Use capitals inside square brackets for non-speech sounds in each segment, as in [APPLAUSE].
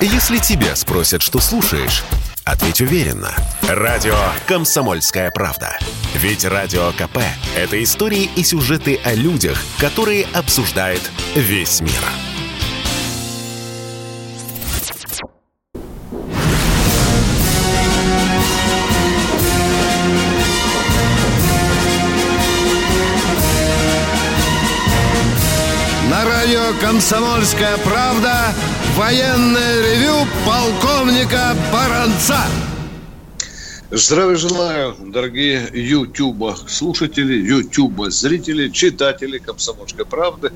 Если тебя спросят, что слушаешь, ответь уверенно. Радио «Комсомольская правда». Ведь Радио КП – это истории и сюжеты о людях, которые обсуждает весь мир. На радио «Комсомольская правда» военное ревю полковника Баранца. Здравия желаю, дорогие Ютуба слушатели, Ютуба зрители, читатели «Комсомольской правды».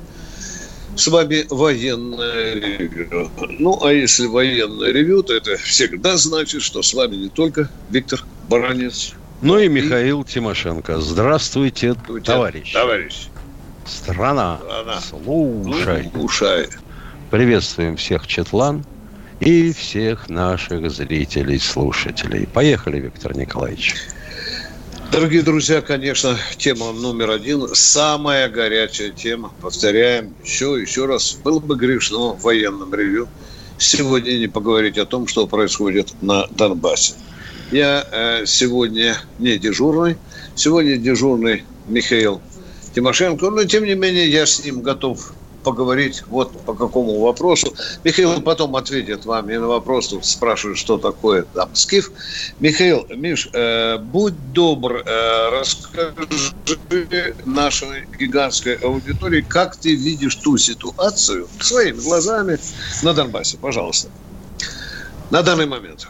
С вами военное ревю. Ну, а если военное ревю, то это всегда значит, что с вами не только Виктор Баранец. Ну и Михаил Тимошенко. Здравствуйте, товарищ. Товарищ. Страна, Страна. слушай. Слушай. Приветствуем всех Четлан и всех наших зрителей, слушателей. Поехали, Виктор Николаевич. Дорогие друзья, конечно, тема номер один, самая горячая тема. Повторяем еще, еще раз. Было бы грешно в военном ревю сегодня не поговорить о том, что происходит на Донбассе. Я э, сегодня не дежурный. Сегодня дежурный Михаил Тимошенко. Но, тем не менее, я с ним готов поговорить вот по какому вопросу. Михаил потом ответит вам и на вопрос, тут спрашивают, что такое там скиф. Михаил, Миш, э, будь добр, э, расскажи нашей гигантской аудитории, как ты видишь ту ситуацию своими глазами на Донбассе, пожалуйста. На данный момент.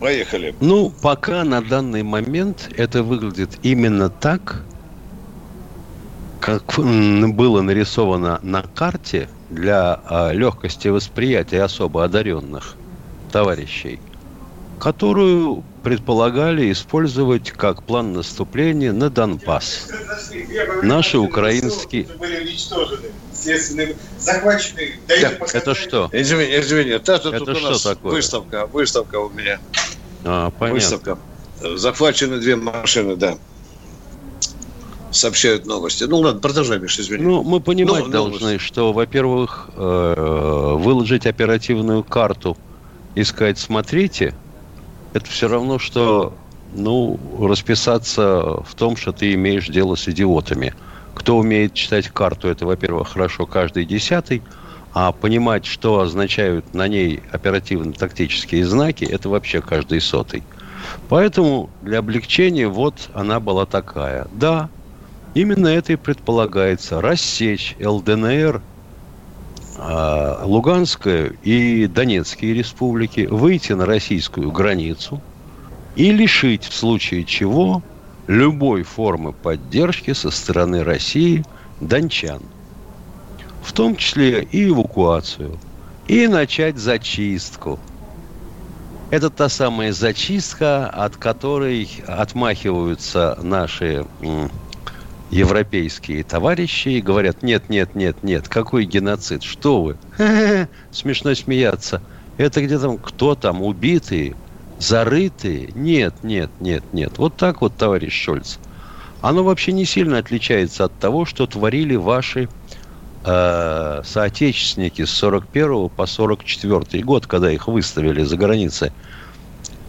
Поехали. Ну, пока на данный момент это выглядит именно так, как было нарисовано на карте для а, легкости восприятия особо одаренных товарищей, которую предполагали использовать как план наступления на Донбасс. Наши украинские... Так, Это что? Извини, извини, это, тут Это у что нас такое? выставка, выставка у меня. А, понятно. Выставка. Захвачены две машины, да. Сообщают новости. Ну ладно, продолжай, Миш, извини. Ну, мы понимать Ну, должны, новость. что, во-первых, э, выложить оперативную карту и сказать, смотрите, это все равно, что, ну, расписаться в том, что ты имеешь дело с идиотами. Кто умеет читать карту, это, во-первых, хорошо каждый десятый, а понимать, что означают на ней оперативно-тактические знаки, это вообще каждый сотый. Поэтому для облегчения вот она была такая. Да, именно это и предполагается. Рассечь ЛДНР, а, Луганскую и Донецкие республики, выйти на российскую границу и лишить в случае чего любой формы поддержки со стороны России дончан. В том числе и эвакуацию. И начать зачистку. Это та самая зачистка, от которой отмахиваются наши европейские товарищи и говорят, нет, нет, нет, нет, какой геноцид, что вы? Смешно смеяться. Это где там, кто там, убитые, зарытые? Нет, нет, нет, нет. Вот так вот, товарищ Шольц. Оно вообще не сильно отличается от того, что творили ваши э, соотечественники с 41 по 44 год, когда их выставили за границы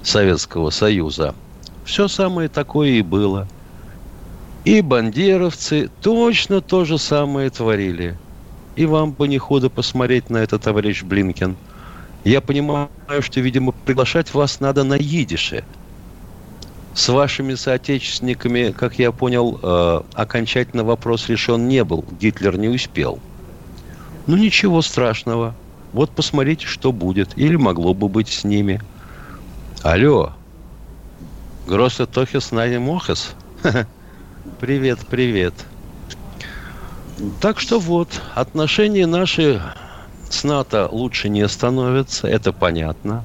Советского Союза. Все самое такое и было. И бандеровцы точно то же самое творили. И вам бы не худо посмотреть на это, товарищ Блинкен. Я понимаю, что, видимо, приглашать вас надо на идише. С вашими соотечественниками, как я понял, э, окончательно вопрос решен не был. Гитлер не успел. Ну, ничего страшного. Вот посмотрите, что будет. Или могло бы быть с ними. Алло. Гросса Тохис Нани Мохас? [LAUGHS] Привет, привет. Так что вот, отношения наши с НАТО лучше не становятся, это понятно.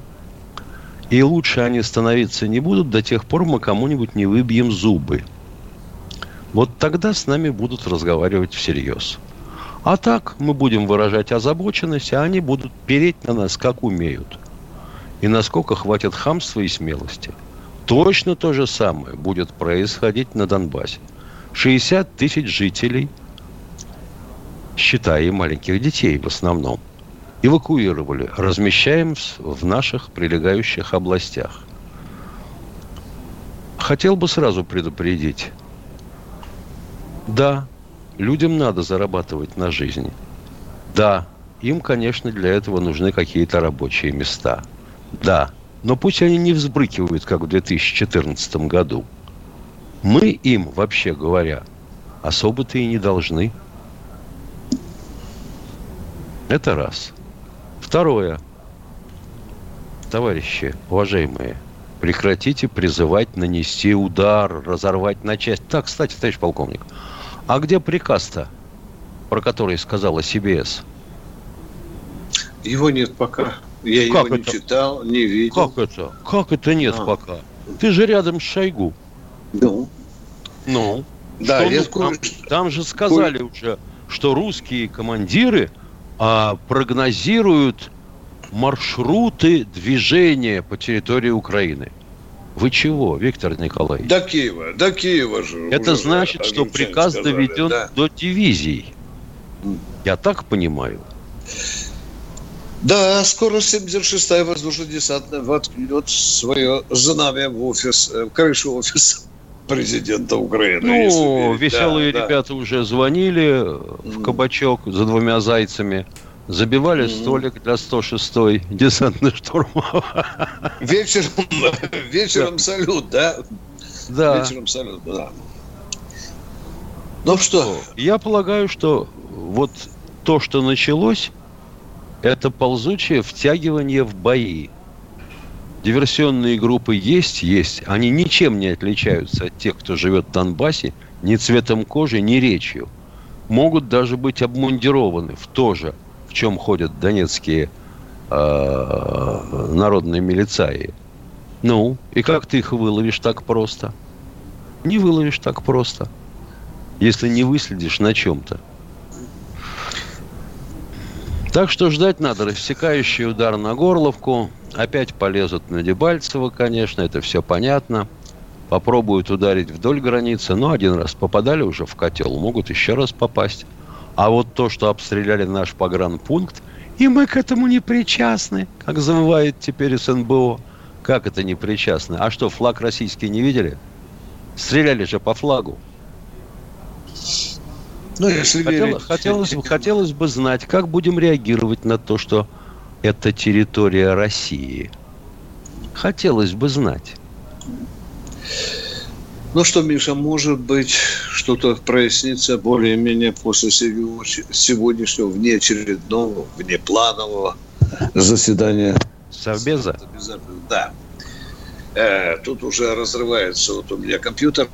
И лучше они становиться не будут до тех пор, мы кому-нибудь не выбьем зубы. Вот тогда с нами будут разговаривать всерьез. А так мы будем выражать озабоченность, а они будут переть на нас, как умеют. И насколько хватит хамства и смелости. Точно то же самое будет происходить на Донбассе. 60 тысяч жителей, считая маленьких детей в основном, эвакуировали, размещаем в наших прилегающих областях. Хотел бы сразу предупредить. Да, людям надо зарабатывать на жизнь. Да, им, конечно, для этого нужны какие-то рабочие места. Да, но пусть они не взбрыкивают, как в 2014 году. Мы им, вообще говоря, особо-то и не должны. Это раз. Второе. Товарищи, уважаемые, прекратите призывать нанести удар, разорвать на части. Так, кстати, товарищ полковник, а где приказ-то, про который сказала CBS? Его нет пока. Я как его это? не читал, не видел. Как это? Как это нет а. пока? Ты же рядом с Шойгу. Ну. Ну. Да, я ну, там, там же сказали уже, что русские командиры а, прогнозируют маршруты движения по территории Украины. Вы чего, Виктор Николаевич? До Киева, до Киева же. Это значит, что приказ сказали, доведен да. до дивизий. Я так понимаю. Да, скоро 76-я воздушно-десантная воткнет свое знамя в офис, э, в крышу офиса президента Украины. Ну, веселые да, ребята да. уже звонили в кабачок за двумя зайцами. Забивали mm-hmm. столик для 106-й десантный штурм. Вечером, вечером да. салют, да? Да. Вечером салют, да. Ну что? Я полагаю, что вот то, что началось, это ползучее втягивание в бои. Диверсионные группы есть, есть. Они ничем не отличаются от тех, кто живет в Донбассе, ни цветом кожи, ни речью. Могут даже быть обмундированы в то же в чем ходят донецкие э, народные милицаи. Ну, и как ты их выловишь так просто? Не выловишь так просто, если не выследишь на чем-то. Так что ждать надо. Рассекающий удар на горловку. Опять полезут на Дебальцево, конечно, это все понятно. Попробуют ударить вдоль границы, но один раз попадали уже в котел, могут еще раз попасть. А вот то, что обстреляли наш погранпункт, и мы к этому не причастны, как завывает теперь СНБО. Как это не причастны? А что, флаг российский не видели? Стреляли же по флагу. Ну, если Хотел, верить... хотелось, [LAUGHS] хотелось бы знать, как будем реагировать на то, что это территория России. Хотелось бы знать. Ну что, Миша, может быть, что-то прояснится более-менее после сегодняшнего внеочередного, внепланового заседания Совбеза? Да. Э, тут уже разрывается вот у меня компьютер.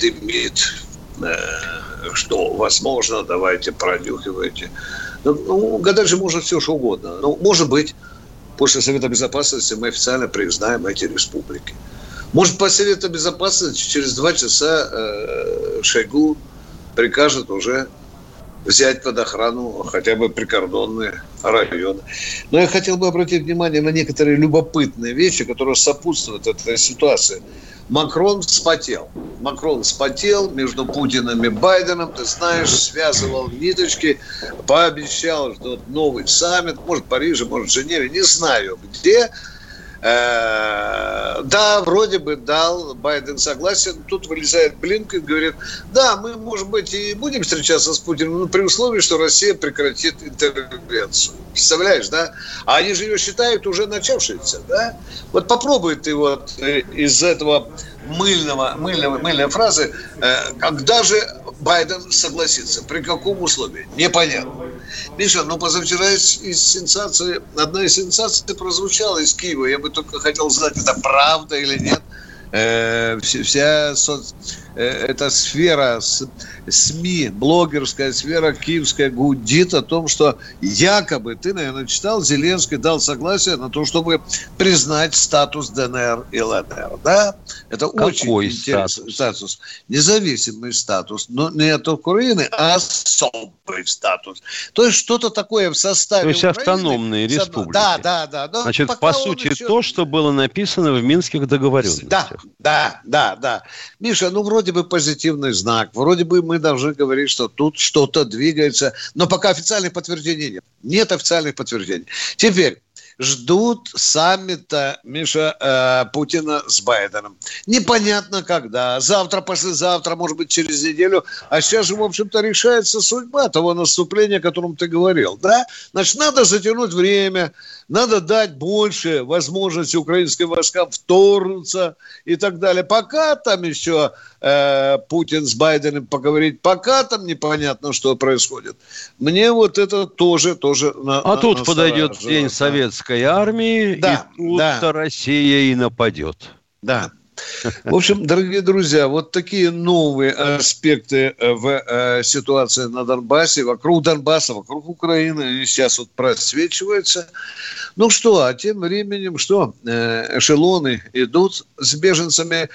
Дымит, что возможно, давайте пронюхивайте. Ну, ну, гадать же может все, что угодно. Ну, может быть, после Совета Безопасности мы официально признаем эти республики. Может, по Совету Безопасности через два часа э, Шойгу прикажет уже взять под охрану хотя бы прикордонные районы. Но я хотел бы обратить внимание на некоторые любопытные вещи, которые сопутствуют этой ситуации. Макрон вспотел. Макрон вспотел между Путиным и Байденом, ты знаешь, связывал ниточки, пообещал, что новый саммит, может, в Париже, может, в Женеве, не знаю где – да, вроде бы дал Байден согласие. Тут вылезает Блинк и говорит, да, мы, может быть, и будем встречаться с Путиным, но при условии, что Россия прекратит интервенцию. Представляешь, да? А они же ее считают уже начавшейся, да? Вот попробуй ты вот э, из этого мыльного, мыльного, мыльной фразы, э, когда же Байден согласится, при каком условии, непонятно. Миша, ну позавчера из, из сенсации, одна из сенсаций прозвучала из Киева. Я бы только хотел знать, это правда или нет. Э, вся соц, э, эта сфера СМИ, блогерская сфера киевская гудит о том, что якобы, ты, наверное, читал, Зеленский дал согласие на то, чтобы признать статус ДНР и ЛНР. Да? Это Какой очень интересный статус? статус. Независимый статус. Но не от Украины, а особый статус. То есть что-то такое в составе То есть Украины, автономные республики. Да, да, да. Но Значит, по сути, еще... то, что было написано в Минских договоренностях. Да, Да, да, да. Миша, ну вроде бы позитивный знак, вроде бы мы должны говорить, что тут что-то двигается, но пока официальных подтверждений нет. Нет официальных подтверждений. Теперь, ждут саммита Миша э, Путина с Байденом. Непонятно когда. Завтра, послезавтра, может быть, через неделю. А сейчас же, в общем-то, решается судьба того наступления, о котором ты говорил. Да? Значит, надо затянуть время, надо дать больше возможности украинским войскам вторгнуться и так далее. Пока там еще э, Путин с Байденом поговорить, пока там непонятно, что происходит. Мне вот это тоже, тоже на, А на, тут подойдет день советской армии, да, и тут-то да. Россия и нападет. Да. В общем, дорогие друзья, вот такие новые аспекты э, в э, ситуации на Донбассе, вокруг Донбасса, вокруг Украины, сейчас вот просвечиваются. Ну что, а тем временем что? Э, эшелоны идут с беженцами,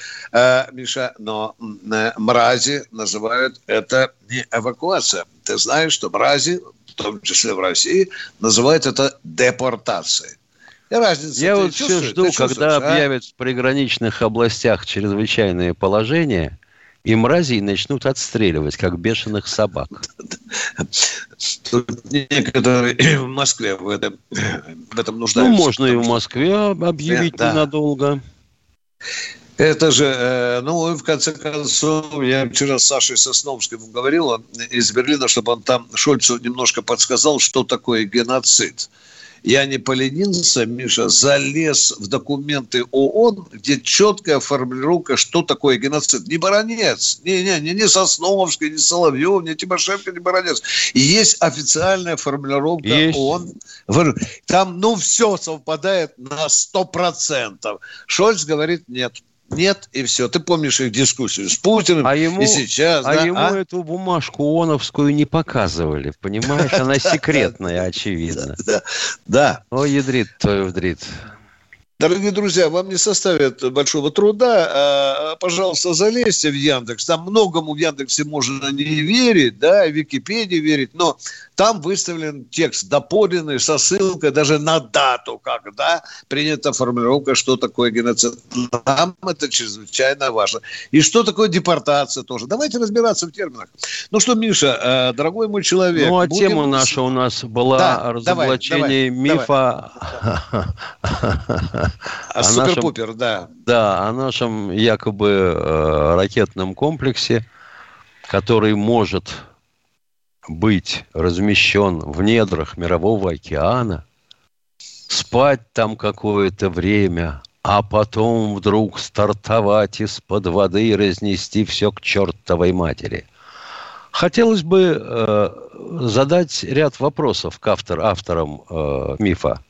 Миша, но мрази называют это не эвакуация. Ты знаешь, что мрази, в том числе в России, называют это депортацией. Разница. Я вот все жду, когда а? объявят в приграничных областях чрезвычайное положение, и мразей начнут отстреливать, как бешеных собак. Тут некоторые [CLEARS THROAT] в Москве в этом, в этом нуждаются. Ну, можно и в Москве объявить да. ненадолго. Это же, э, ну, в конце концов, я вчера с Сашей Сосновским говорил из Берлина, чтобы он там Шольцу немножко подсказал, что такое геноцид я не поленился, Миша, залез в документы ООН, где четкая формулировка, что такое геноцид. Не Баранец, не, не, не, не Сосновский, не Соловьев, не Тимошенко, не Баранец. И есть официальная формулировка есть. ООН. Там, ну, все совпадает на 100%. Шольц говорит, нет. Нет, и все. Ты помнишь их дискуссию с Путиным а ему, и сейчас. А да? ему а? эту бумажку ООНовскую не показывали, понимаешь? Она секретная, [LAUGHS] очевидно. Да, да. О, ядрит твою вдрит. Дорогие друзья, вам не составит большого труда, а, пожалуйста, залезьте в Яндекс. Там многому в Яндексе можно не верить, да, в Википедии верить, но там выставлен текст доподлинный со ссылкой даже на дату, когда принята формулировка, что такое геноцид. Нам это чрезвычайно важно. И что такое депортация тоже. Давайте разбираться в терминах. Ну что, Миша, э, дорогой мой человек. Ну, а будем... тема наша у нас была да, разоблачение давай, мифа [LAUGHS] А [LAUGHS] супер-пупер, да. Да, о нашем якобы э, ракетном комплексе, который может быть размещен в недрах Мирового океана, спать там какое-то время, а потом вдруг стартовать из-под воды и разнести все к чертовой матери. Хотелось бы э, задать ряд вопросов к автор, авторам э, мифа.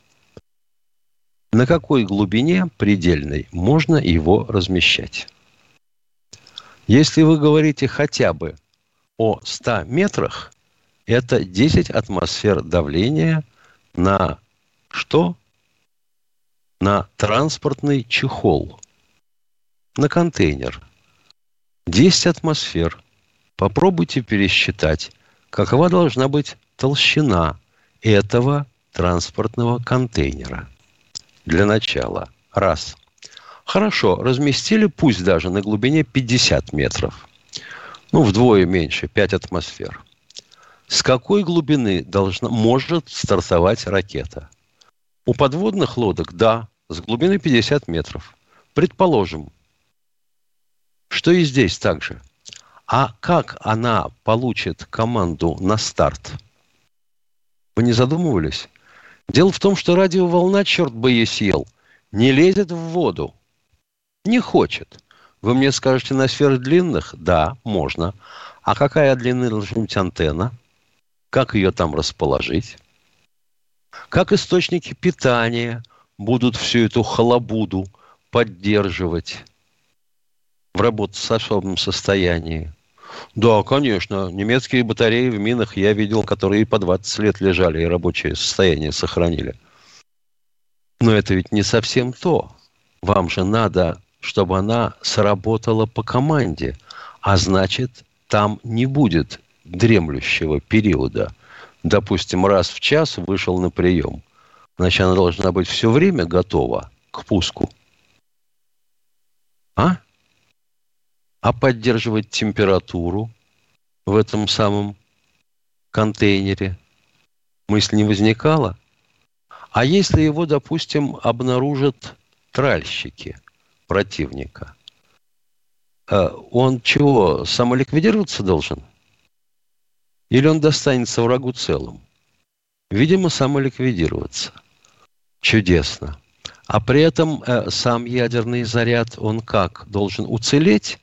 На какой глубине предельной можно его размещать? Если вы говорите хотя бы о 100 метрах, это 10 атмосфер давления на что? На транспортный чехол, на контейнер. 10 атмосфер. Попробуйте пересчитать, какова должна быть толщина этого транспортного контейнера. Для начала. Раз. Хорошо, разместили пусть даже на глубине 50 метров. Ну, вдвое меньше, 5 атмосфер с какой глубины должна, может стартовать ракета? У подводных лодок, да, с глубины 50 метров. Предположим, что и здесь также. А как она получит команду на старт? Вы не задумывались? Дело в том, что радиоволна, черт бы ей съел, не лезет в воду. Не хочет. Вы мне скажете, на сферах длинных? Да, можно. А какая длина должна быть антенна? как ее там расположить, как источники питания будут всю эту халабуду поддерживать в работоспособном состоянии. Да, конечно, немецкие батареи в минах я видел, которые по 20 лет лежали и рабочее состояние сохранили. Но это ведь не совсем то. Вам же надо, чтобы она сработала по команде, а значит, там не будет дремлющего периода, допустим, раз в час вышел на прием, значит, она должна быть все время готова к пуску. А? А поддерживать температуру в этом самом контейнере мысль не возникала? А если его, допустим, обнаружат тральщики противника, э, он чего, самоликвидироваться должен? Или он достанется врагу целым? Видимо, самоликвидироваться. Чудесно. А при этом э, сам ядерный заряд, он как? Должен уцелеть?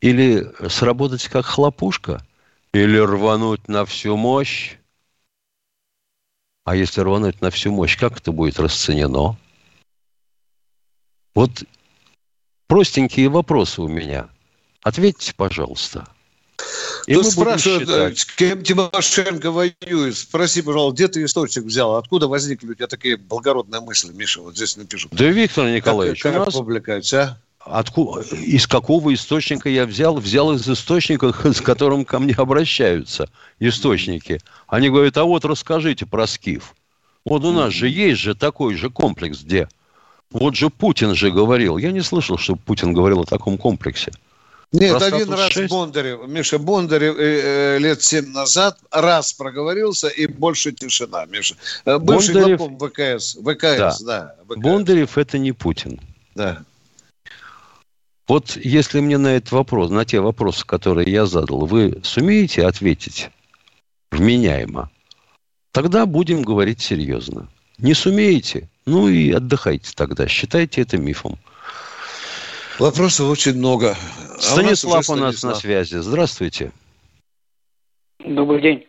Или сработать как хлопушка? Или рвануть на всю мощь? А если рвануть на всю мощь, как это будет расценено? Вот простенькие вопросы у меня. Ответьте, пожалуйста. И Тут спрашивают, э, с кем Тимошенко воюет. Спроси, пожалуйста, где ты источник взял? Откуда возникли у тебя такие благородные мысли, Миша? Вот здесь напишут. Да, Виктор Николаевич, как, как нас... публикация, а? Откуда, из какого источника я взял? Взял из источника, [LAUGHS] с которым ко мне обращаются источники. Они говорят, а вот расскажите про Скиф. Вот у нас же есть же такой же комплекс, где... Вот же Путин же говорил. Я не слышал, что Путин говорил о таком комплексе. Нет, Про один раз 6. Бондарев, Миша Бондарев э, э, лет семь назад раз проговорился, и больше тишина, Миша. Э, бывший Бондарев... главком ВКС. ВКС, да. да ВКС. Bондарев – это не Путин. Да. Вот если мне на этот вопрос, на те вопросы, которые я задал, вы сумеете ответить вменяемо, тогда будем говорить серьезно. Не сумеете? Ну и отдыхайте тогда. Считайте это мифом. Вопросов очень много. А Станислав у нас, у нас на связи. Здравствуйте. Добрый день.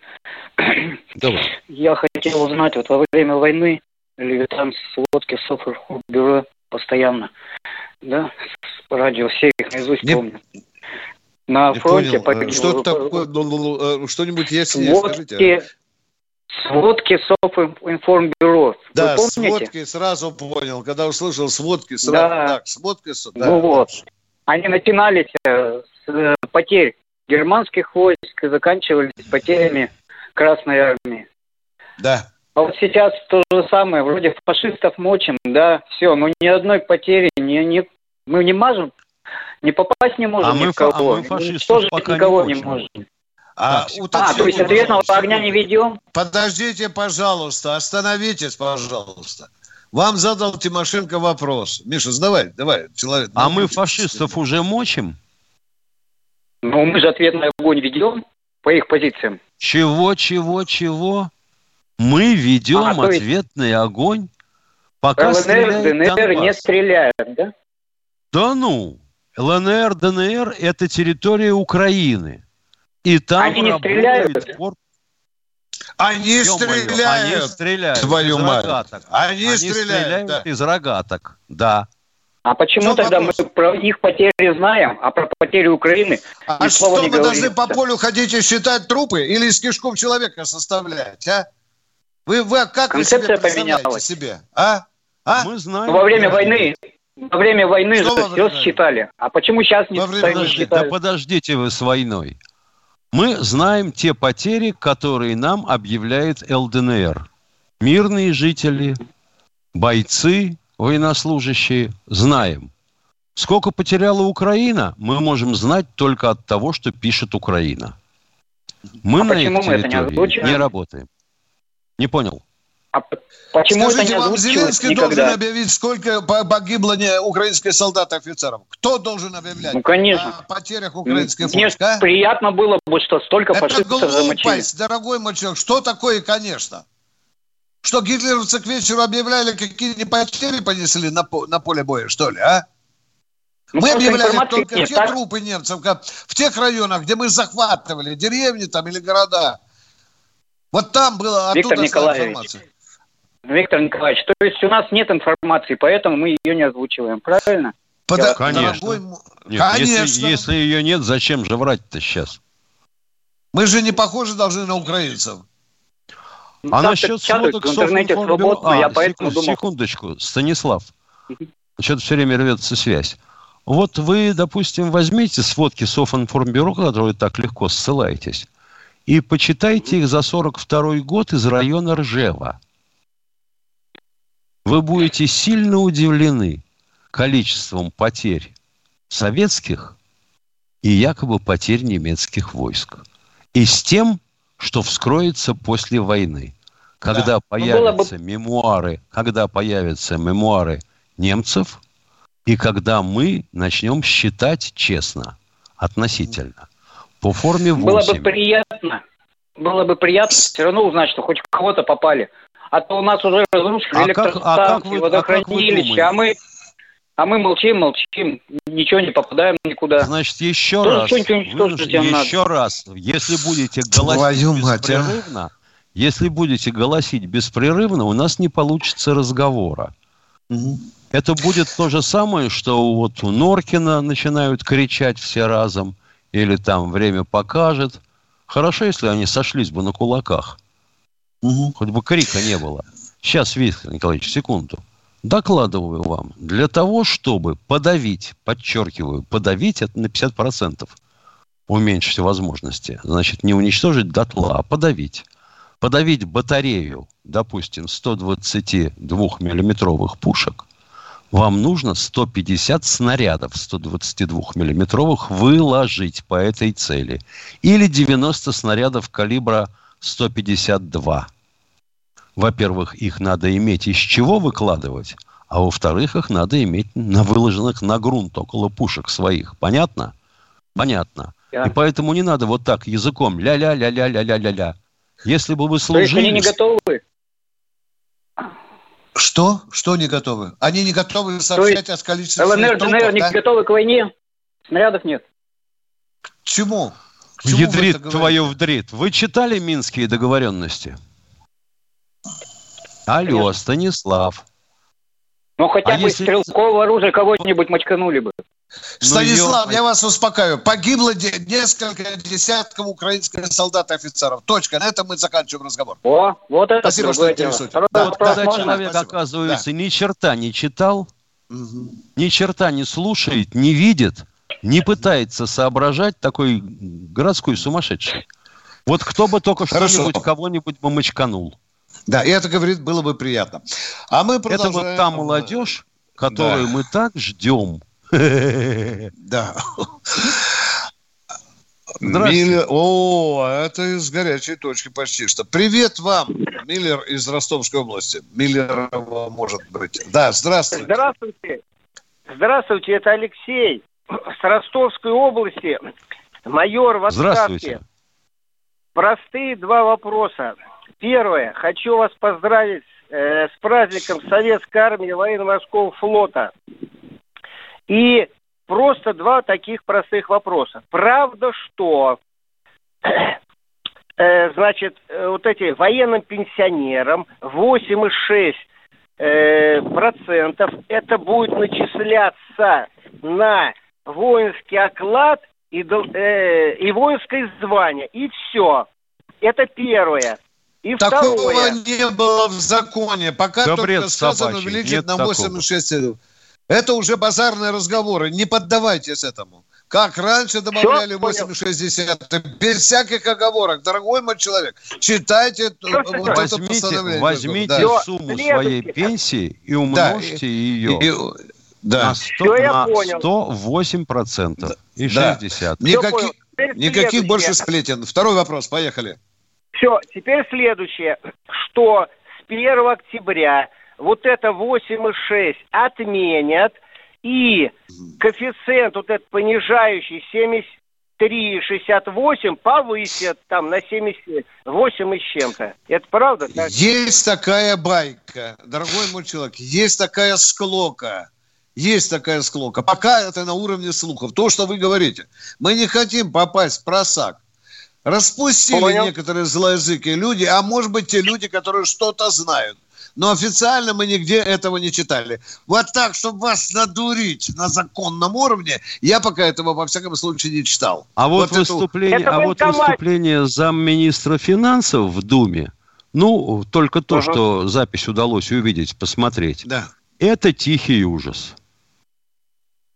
Добрый. Я хотел узнать, вот во время войны Левитан сводки Софрбюро постоянно, да, радио, все их наизусть не, помню. На не фронте погиб... Что такое, ну, ну, ну, э, что-нибудь есть? Сводки, скажите. Сводки Софинформбюро. Да, Вы сводки сразу понял. Когда услышал сводки, сразу да. так, сводки. Да. Ну вот. Они начинались э, с э, потерь германских войск и заканчивались потерями Красной Армии. Да. А вот сейчас то же самое, вроде фашистов мочим, да, все, но ни одной потери, ни, ни, мы не можем, не попасть не можем а ни в кого, а мы фашистов пока никого не, не можем. А, а, то есть ответного огня не ведем? Подождите, пожалуйста, остановитесь, пожалуйста. Вам задал Тимошенко вопрос. Миша, давай, давай, человек. А мы фашистов уже мочим? Ну, мы же ответный огонь ведем по их позициям. Чего, чего, чего? Мы ведем а, ответный есть... огонь, пока ЛНР, ДНР Донбасс. не стреляют, да? Да ну, ЛНР, ДНР – это территория Украины. И там Они не стреляют? Спорт... Они стреляют, они стреляют твою из мать. рогаток. Они, они стреляют, стреляют да. из рогаток, да. А почему что тогда вопрос? мы про их потери знаем, а про потери Украины А что мы говорим? должны по полю ходить и считать трупы или из кишков человека составлять, а? Вы, вы как Концепция вы себе поменялась. себе, а? А? Мы знаем. Во время войны во время войны что же все считали. А почему сейчас не, не считают? Да подождите вы с войной. Мы знаем те потери, которые нам объявляет ЛДНР. Мирные жители, бойцы, военнослужащие, знаем. Сколько потеряла Украина, мы можем знать только от того, что пишет Украина. Мы а на этой территории не, не работаем. Не понял. А почему Скажите, это не вам Зеленский никогда? должен объявить, сколько погибло украинских солдат и офицеров? Кто должен объявлять? Ну, конечно. О потерях украинских Мне войск, а? приятно было бы, что столько это фашистов глупость, замочили. дорогой мой человек. Что такое, конечно? Что гитлеровцы к вечеру объявляли, какие потери понесли на, на поле боя, что ли, а? Ну, мы объявляли только нет, те так? трупы немцев в тех районах, где мы захватывали деревни там или города. Вот там было Виктор оттуда Николаевич, информация. Виктор Николаевич, то есть у нас нет информации, поэтому мы ее не озвучиваем, правильно? Под... Конечно. Дорогой... Нет, Конечно. Если, если ее нет, зачем же врать-то сейчас? Мы же не похожи должны на украинцев. А насчет сводок в интернете свободно, а, я поэтому секунд, думал... Секундочку, Станислав. Что-то все время рвется связь. Вот вы, допустим, возьмите сводки Софинформбюро, которые вы так легко ссылаетесь, и почитайте их за 42 год из района Ржева. Вы будете сильно удивлены, количеством потерь советских и якобы потерь немецких войск. И с тем, что вскроется после войны. Когда да. Ну, появятся бы... мемуары, когда появятся мемуары немцев, и когда мы начнем считать честно, относительно, по форме 8. Было бы приятно, было бы приятно все равно узнать, что хоть кого-то попали. А то у нас уже разрушили а электростанции, как, а как вы, водохранилища, а, а мы а мы молчим, молчим, ничего не попадаем никуда. Значит, еще Тоже раз, еще надо. раз, если будете голосить мать, а? беспрерывно, а? если будете голосить беспрерывно, у нас не получится разговора. Угу. Это будет то же самое, что вот у Норкина начинают кричать все разом, или там время покажет. Хорошо, если они сошлись бы на кулаках. Угу. Хоть бы крика не было. Сейчас, Виктор Николаевич, секунду. Докладываю вам. Для того, чтобы подавить, подчеркиваю, подавить это на 50%, уменьшить возможности, значит, не уничтожить дотла, а подавить. Подавить батарею, допустим, 122-миллиметровых пушек, вам нужно 150 снарядов 122-миллиметровых выложить по этой цели. Или 90 снарядов калибра 152 во-первых, их надо иметь из чего выкладывать, а во-вторых, их надо иметь на выложенных на грунт около пушек своих. Понятно? Понятно. Да. И поэтому не надо вот так языком ля-ля-ля-ля-ля-ля-ля-ля. Если бы вы служили... То есть они не готовы? Что? Что не готовы? Они не готовы сообщать о количестве ЛНР, ДНР не да? готовы к войне? Снарядов нет. К чему? К чему Ядрит твое вдрит. Вы читали Минские договоренности? Алло, Конечно. Станислав. Ну, хотя а бы если... стрелкового оружия кого-нибудь мочканули бы. Ну, Станислав, ну, я вас успокаиваю. Погибло несколько десятков украинских солдат и офицеров. Точка. На этом мы заканчиваем разговор. О, вот это Спасибо, что интересует. Да, вот когда человек, Спасибо. оказывается, да. ни черта не читал, угу. ни черта не слушает, не видит, не пытается соображать, такой городской сумасшедший. Вот кто бы только что-нибудь, кого-нибудь бы мочканул. Да, и это, говорит, было бы приятно. А мы продолжаем... Это вот та молодежь, которую да. мы так ждем. Да. Миллер... О, это из горячей точки почти что. Привет вам, Миллер из Ростовской области. Миллерова, может быть. Да, здравствуйте. Здравствуйте. Здравствуйте, это Алексей с Ростовской области. Майор в отставке. Здравствуйте. Простые два вопроса. Первое. Хочу вас поздравить э, с праздником Советской армии военно-морского флота. И просто два таких простых вопроса. Правда, что э, значит, э, вот эти военным пенсионерам 8,6 э, процентов это будет начисляться на воинский оклад и, э, и воинское звание. И все. Это первое. И Такого второе. не было в законе. Пока да только сказано собачий. увеличить на 8,6. Это уже базарные разговоры. Не поддавайтесь этому. Как раньше добавляли 8,6. Без всяких оговорок. Дорогой мой человек, читайте вот возьмите, это постановление. Возьмите да. сумму своей пенсии и умножьте да. ее. И, да. На, 100, Все на 108 процентов и да. 60. Никаких, никаких больше сплетен. Второй вопрос. Поехали. Все, теперь следующее, что с 1 октября вот это 8,6 отменят, и коэффициент вот этот понижающий 73,68 повысят там на 78 и с чем-то. Это правда? Так? Есть такая байка, дорогой мой человек, есть такая склока. Есть такая склока. Пока это на уровне слухов. То, что вы говорите. Мы не хотим попасть в просак. Распустили Понял. некоторые злоязыкие люди, а может быть те люди, которые что-то знают. Но официально мы нигде этого не читали. Вот так, чтобы вас надурить на законном уровне, я пока этого во всяком случае не читал. А вот, вот выступление, это... а вот выступление замминистра финансов в Думе, ну, только то, ага. что запись удалось увидеть, посмотреть, да. это тихий ужас.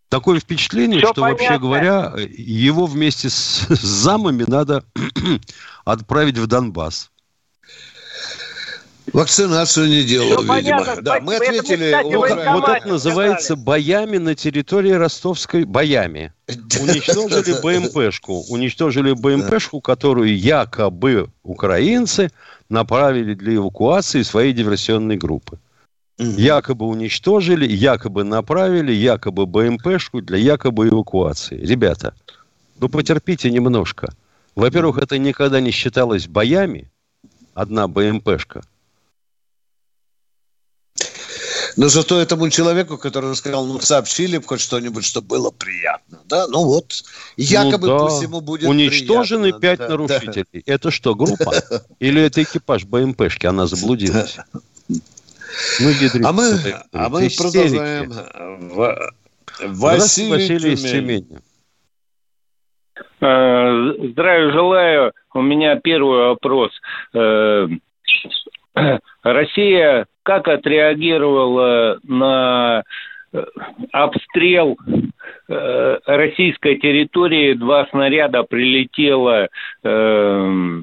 Такое впечатление, Все что, понятно. вообще говоря, его вместе с, с замами надо [CLEARS THROAT] отправить в Донбасс. Вакцинацию не делал, Все видимо. Понятно, да, мы ответили. Вот, вот это называется боями на территории ростовской боями. Уничтожили БМПшку. Уничтожили БМПшку, которую якобы украинцы направили для эвакуации своей диверсионной группы. Якобы уничтожили, якобы направили, якобы БМПшку для якобы эвакуации. Ребята, ну потерпите немножко. Во-первых, это никогда не считалось боями, одна БМПшка – но зато этому человеку, который сказал, ну, сообщили хоть что-нибудь, что было приятно. Да, ну вот, якобы ну, да. пусть ему будет Уничтожены пять да, нарушителей. Да. Это что, группа? Или это экипаж БМПшки? Она заблудилась. [LAUGHS] Ну, а мы, а мы продолжаем. Василий, Василий из Тюмени. Э, здравия желаю. У меня первый вопрос. Э, [CLEARS THROAT] Россия как отреагировала на э, обстрел э, российской территории? Два снаряда прилетело э,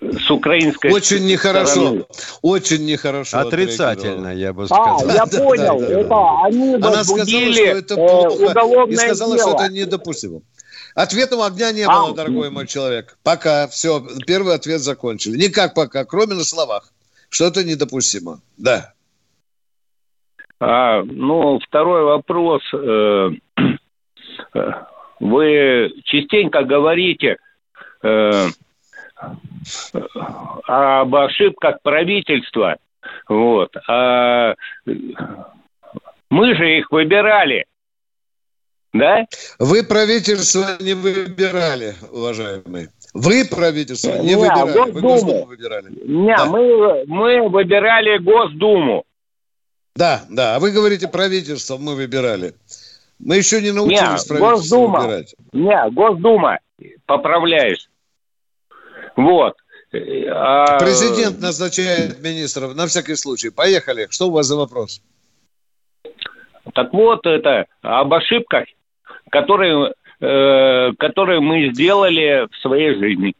с украинской Очень нехорошо. Очень нехорошо. Отрицательно, я бы сказал. А, я понял. Это они Она сказала, что это плохо. И сказала, что это недопустимо. Ответом огня не было, а, дорогой мой человек. Пока. Все, первый ответ закончили. Никак пока, кроме на словах. Что это недопустимо. Да. А, ну, второй вопрос. Э, вы частенько говорите э, об ошибках правительства. Вот. А мы же их выбирали. Да? Вы правительство не выбирали, уважаемые. Вы правительство не, не выбирали. Госдуму. Вы Госдуму выбирали. Не, да. мы, мы выбирали Госдуму. Да, да. А вы говорите, правительство мы выбирали. Мы еще не научились не, правительство Госдума. выбирать. Не, Госдума. Поправляюсь. Вот. А... Президент назначает министров на всякий случай. Поехали. Что у вас за вопрос? Так вот, это об ошибках которые, э, которые мы сделали в своей жизни.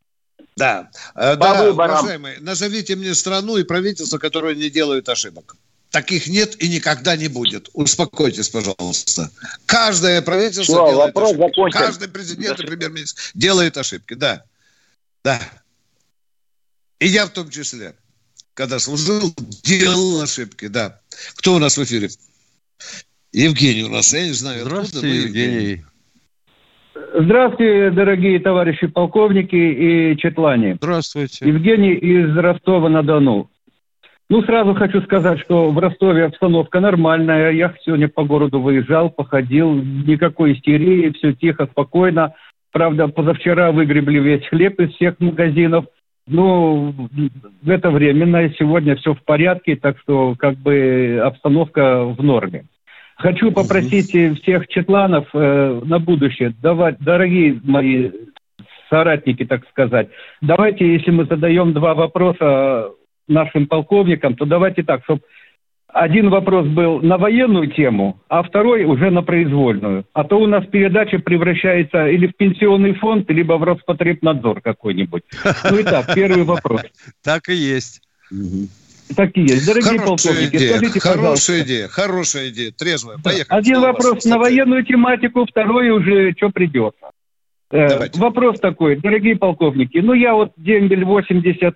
Да. Э, По да, выборам. уважаемые, назовите мне страну и правительство, которые не делают ошибок. Таких нет и никогда не будет. Успокойтесь, пожалуйста. Каждое правительство Все, делает ошибки. Закончен. Каждый президент и премьер-министр делает ошибки. Да. Да. И я в том числе, когда служил, делал ошибки. Да. Кто у нас в эфире? Евгений у нас, я не знаю, Здравствуйте, откуда Евгений. Здравствуйте, дорогие товарищи полковники и четлане. Здравствуйте. Евгений из Ростова-на-Дону. Ну, сразу хочу сказать, что в Ростове обстановка нормальная. Я сегодня по городу выезжал, походил, никакой истерии, все тихо, спокойно. Правда, позавчера выгребли весь хлеб из всех магазинов. Ну, это временно, сегодня все в порядке, так что как бы обстановка в норме. Хочу попросить всех четланов э, на будущее, давать, дорогие мои соратники, так сказать, давайте, если мы задаем два вопроса нашим полковникам, то давайте так, чтобы один вопрос был на военную тему, а второй уже на произвольную. А то у нас передача превращается или в пенсионный фонд, либо в Роспотребнадзор какой-нибудь. Ну и так, первый вопрос. [LAUGHS] Так и есть такие есть. Дорогие хорошая полковники, идея, скажите, хорошая пожалуйста. идея, хорошая идея, трезвая. Поехали. Один вопрос на военную тематику, второй уже что придется. Э, Давайте. Вопрос такой, дорогие полковники, ну я вот дембель 80,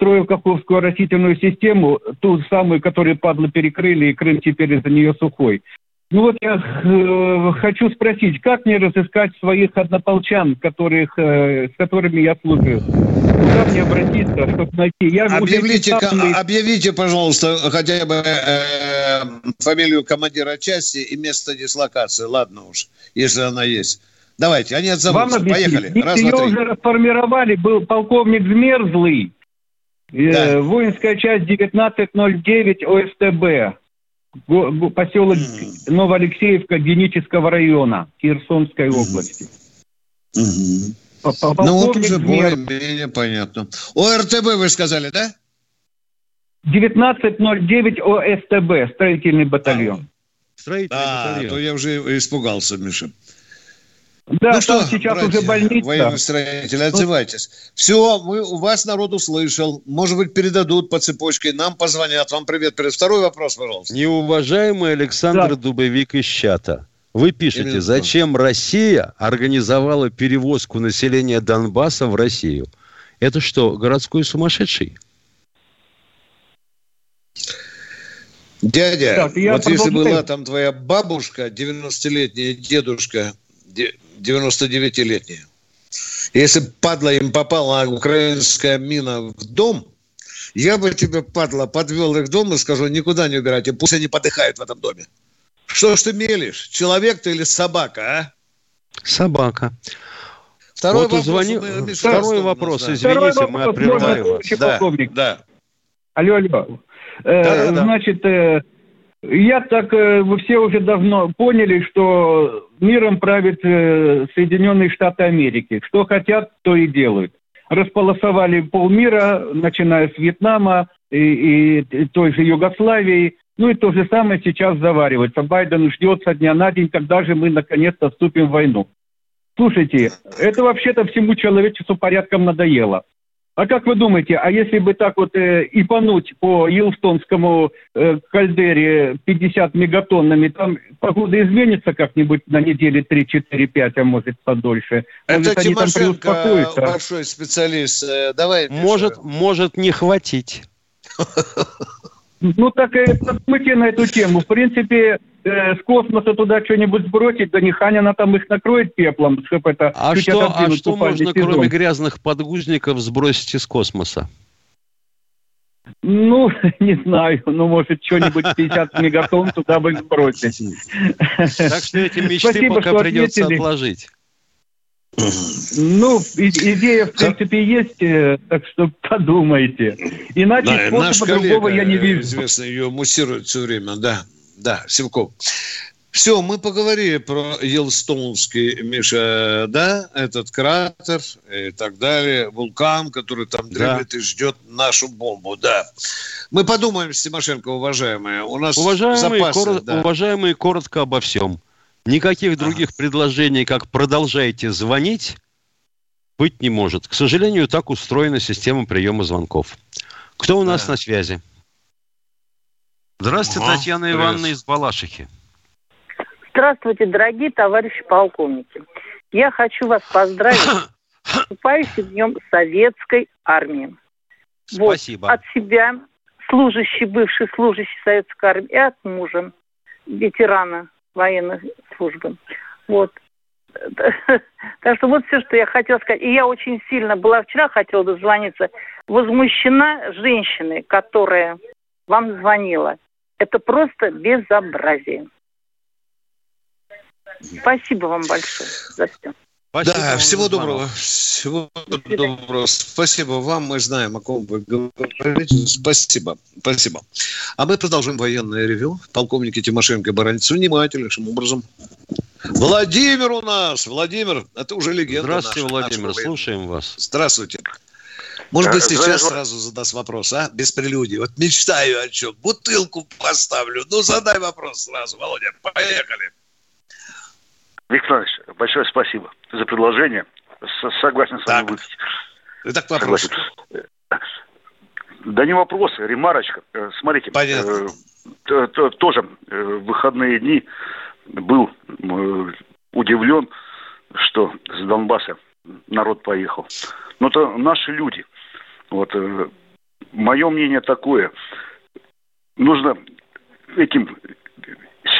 80-й, строю Каховскую растительную систему, ту самую, которую падлы перекрыли, и Крым теперь из-за нее сухой. Ну вот я э, хочу спросить, как мне разыскать своих однополчан, которых, э, с которыми я служил? Куда мне обратиться, чтобы найти? Я объявите, уже объявите, пожалуйста, хотя бы э, фамилию командира части и место дислокации. Ладно уж, если она есть. Давайте, они отзовутся. Вам Поехали. Раз, Ее два, уже расформировали, был полковник Змерзлый, да. э, воинская часть 1909 ОСТБ поселок mm. Новоалексеевка Генического района Херсонской mm. области. Mm-hmm. Ну вот уже более-менее понятно. ОРТБ вы сказали, да? 1909 ОСТБ, строительный батальон. А, строительный а, батальон. то я уже испугался, Миша. Да, ну что, сейчас братья, уже больница. военный строитель, отзывайтесь. Все, мы, у вас народ услышал. Может быть, передадут по цепочке, нам позвонят. Вам привет. привет. Второй вопрос, пожалуйста. Неуважаемый Александр да. Дубовик из чата. Вы пишете, Именно зачем Россия организовала перевозку населения Донбасса в Россию? Это что, городской сумасшедший? Дядя, так, вот если была там твоя бабушка, 90-летняя, дедушка, 99-летняя, если падла им попала украинская мина в дом, я бы тебе, падла, подвел их в дом и скажу, никуда не убирайте, пусть они подыхают в этом доме. Что ж ты мелешь? Человек ты или собака, а? Собака. Второй вот вопрос, звони... Второй вопрос, извините, Второй вопрос, мы прерываем вас. Да, да. Алло, алло. Э, да, да, Значит, э, я так, э, вы все уже давно поняли, что миром правит э, Соединенные Штаты Америки. Что хотят, то и делают. Располосовали полмира, начиная с Вьетнама и, и той же Югославии. Ну и то же самое сейчас заваривается. Байден ждет со дня на день, когда же мы наконец-то вступим в войну. Слушайте, это вообще-то всему человечеству порядком надоело. А как вы думаете, а если бы так вот э, ипануть по Елстонскому э, кальдере 50 мегатоннами, там погода изменится как-нибудь на неделе 3, 4, 5, а может подольше? Может, Это Тимошенко большой специалист. Э, давай. Может, может не хватить. [LAUGHS] Ну, так и подумайте на эту тему. В принципе, э, с космоса туда что-нибудь сбросить, да нехай она там их накроет пеплом, чтобы это... А что, а что можно, сезон. кроме грязных подгузников, сбросить из космоса? Ну, [LAUGHS] не знаю, ну, может, что-нибудь [LAUGHS] 50 мегатонн туда бы сбросить. Так что эти мечты Спасибо, пока придется ответили. отложить. Ну, идея, в принципе, есть, э, так что [LAUGHS] подумайте. Иначе да, способа другого я не вижу. Известно, ее муссирует все время, да. Да, Сивков. Все, мы поговорили про Елстоунский, Миша, да, этот кратер и так далее, вулкан, который там дремлет да. и ждет нашу бомбу, да. Мы подумаем с Тимошенко, уважаемые. У нас уважаемые, запасы, кор... да. уважаемые, коротко обо всем. Никаких других предложений, как продолжайте звонить, быть не может. К сожалению, так устроена система приема звонков. Кто у нас да. на связи? Здравствуйте, ага, Татьяна привет. Ивановна из Балашихи. Здравствуйте, дорогие товарищи полковники. Я хочу вас поздравить [COUGHS] с наступающим днем Советской Армии. Спасибо. Вот, от себя, служащий, бывший служащий Советской Армии, и от мужа, ветерана военной службы. Вот. [LAUGHS] Так что вот все, что я хотела сказать. И я очень сильно была вчера, хотела дозвониться, возмущена женщиной, которая вам звонила. Это просто безобразие. Спасибо вам большое за все. Спасибо да, всего доброго. Всего доброго. Спасибо вам. Мы знаем, о ком вы говорите. Спасибо. Спасибо. А мы продолжим военное ревю. Полковники Тимошенко Баранец внимательнейшим образом. Владимир у нас. Владимир, это уже легенда. Здравствуйте, наша, Владимир. Наша слушаем вас. Здравствуйте. Может быть, сейчас сразу задаст вопрос, а? Без прелюдии. Вот мечтаю о чем. Бутылку поставлю. Ну, задай вопрос сразу, Володя. Поехали. Виктор Иванович, большое спасибо за предложение. С Согласен с вами так. выпить. Итак, вопрос. Согласен. Да не вопрос, ремарочка. Э, смотрите, Понятно. Э, тоже э, в выходные дни был э, удивлен, что с Донбасса народ поехал. Но это наши люди. Вот э, мое мнение такое. Нужно этим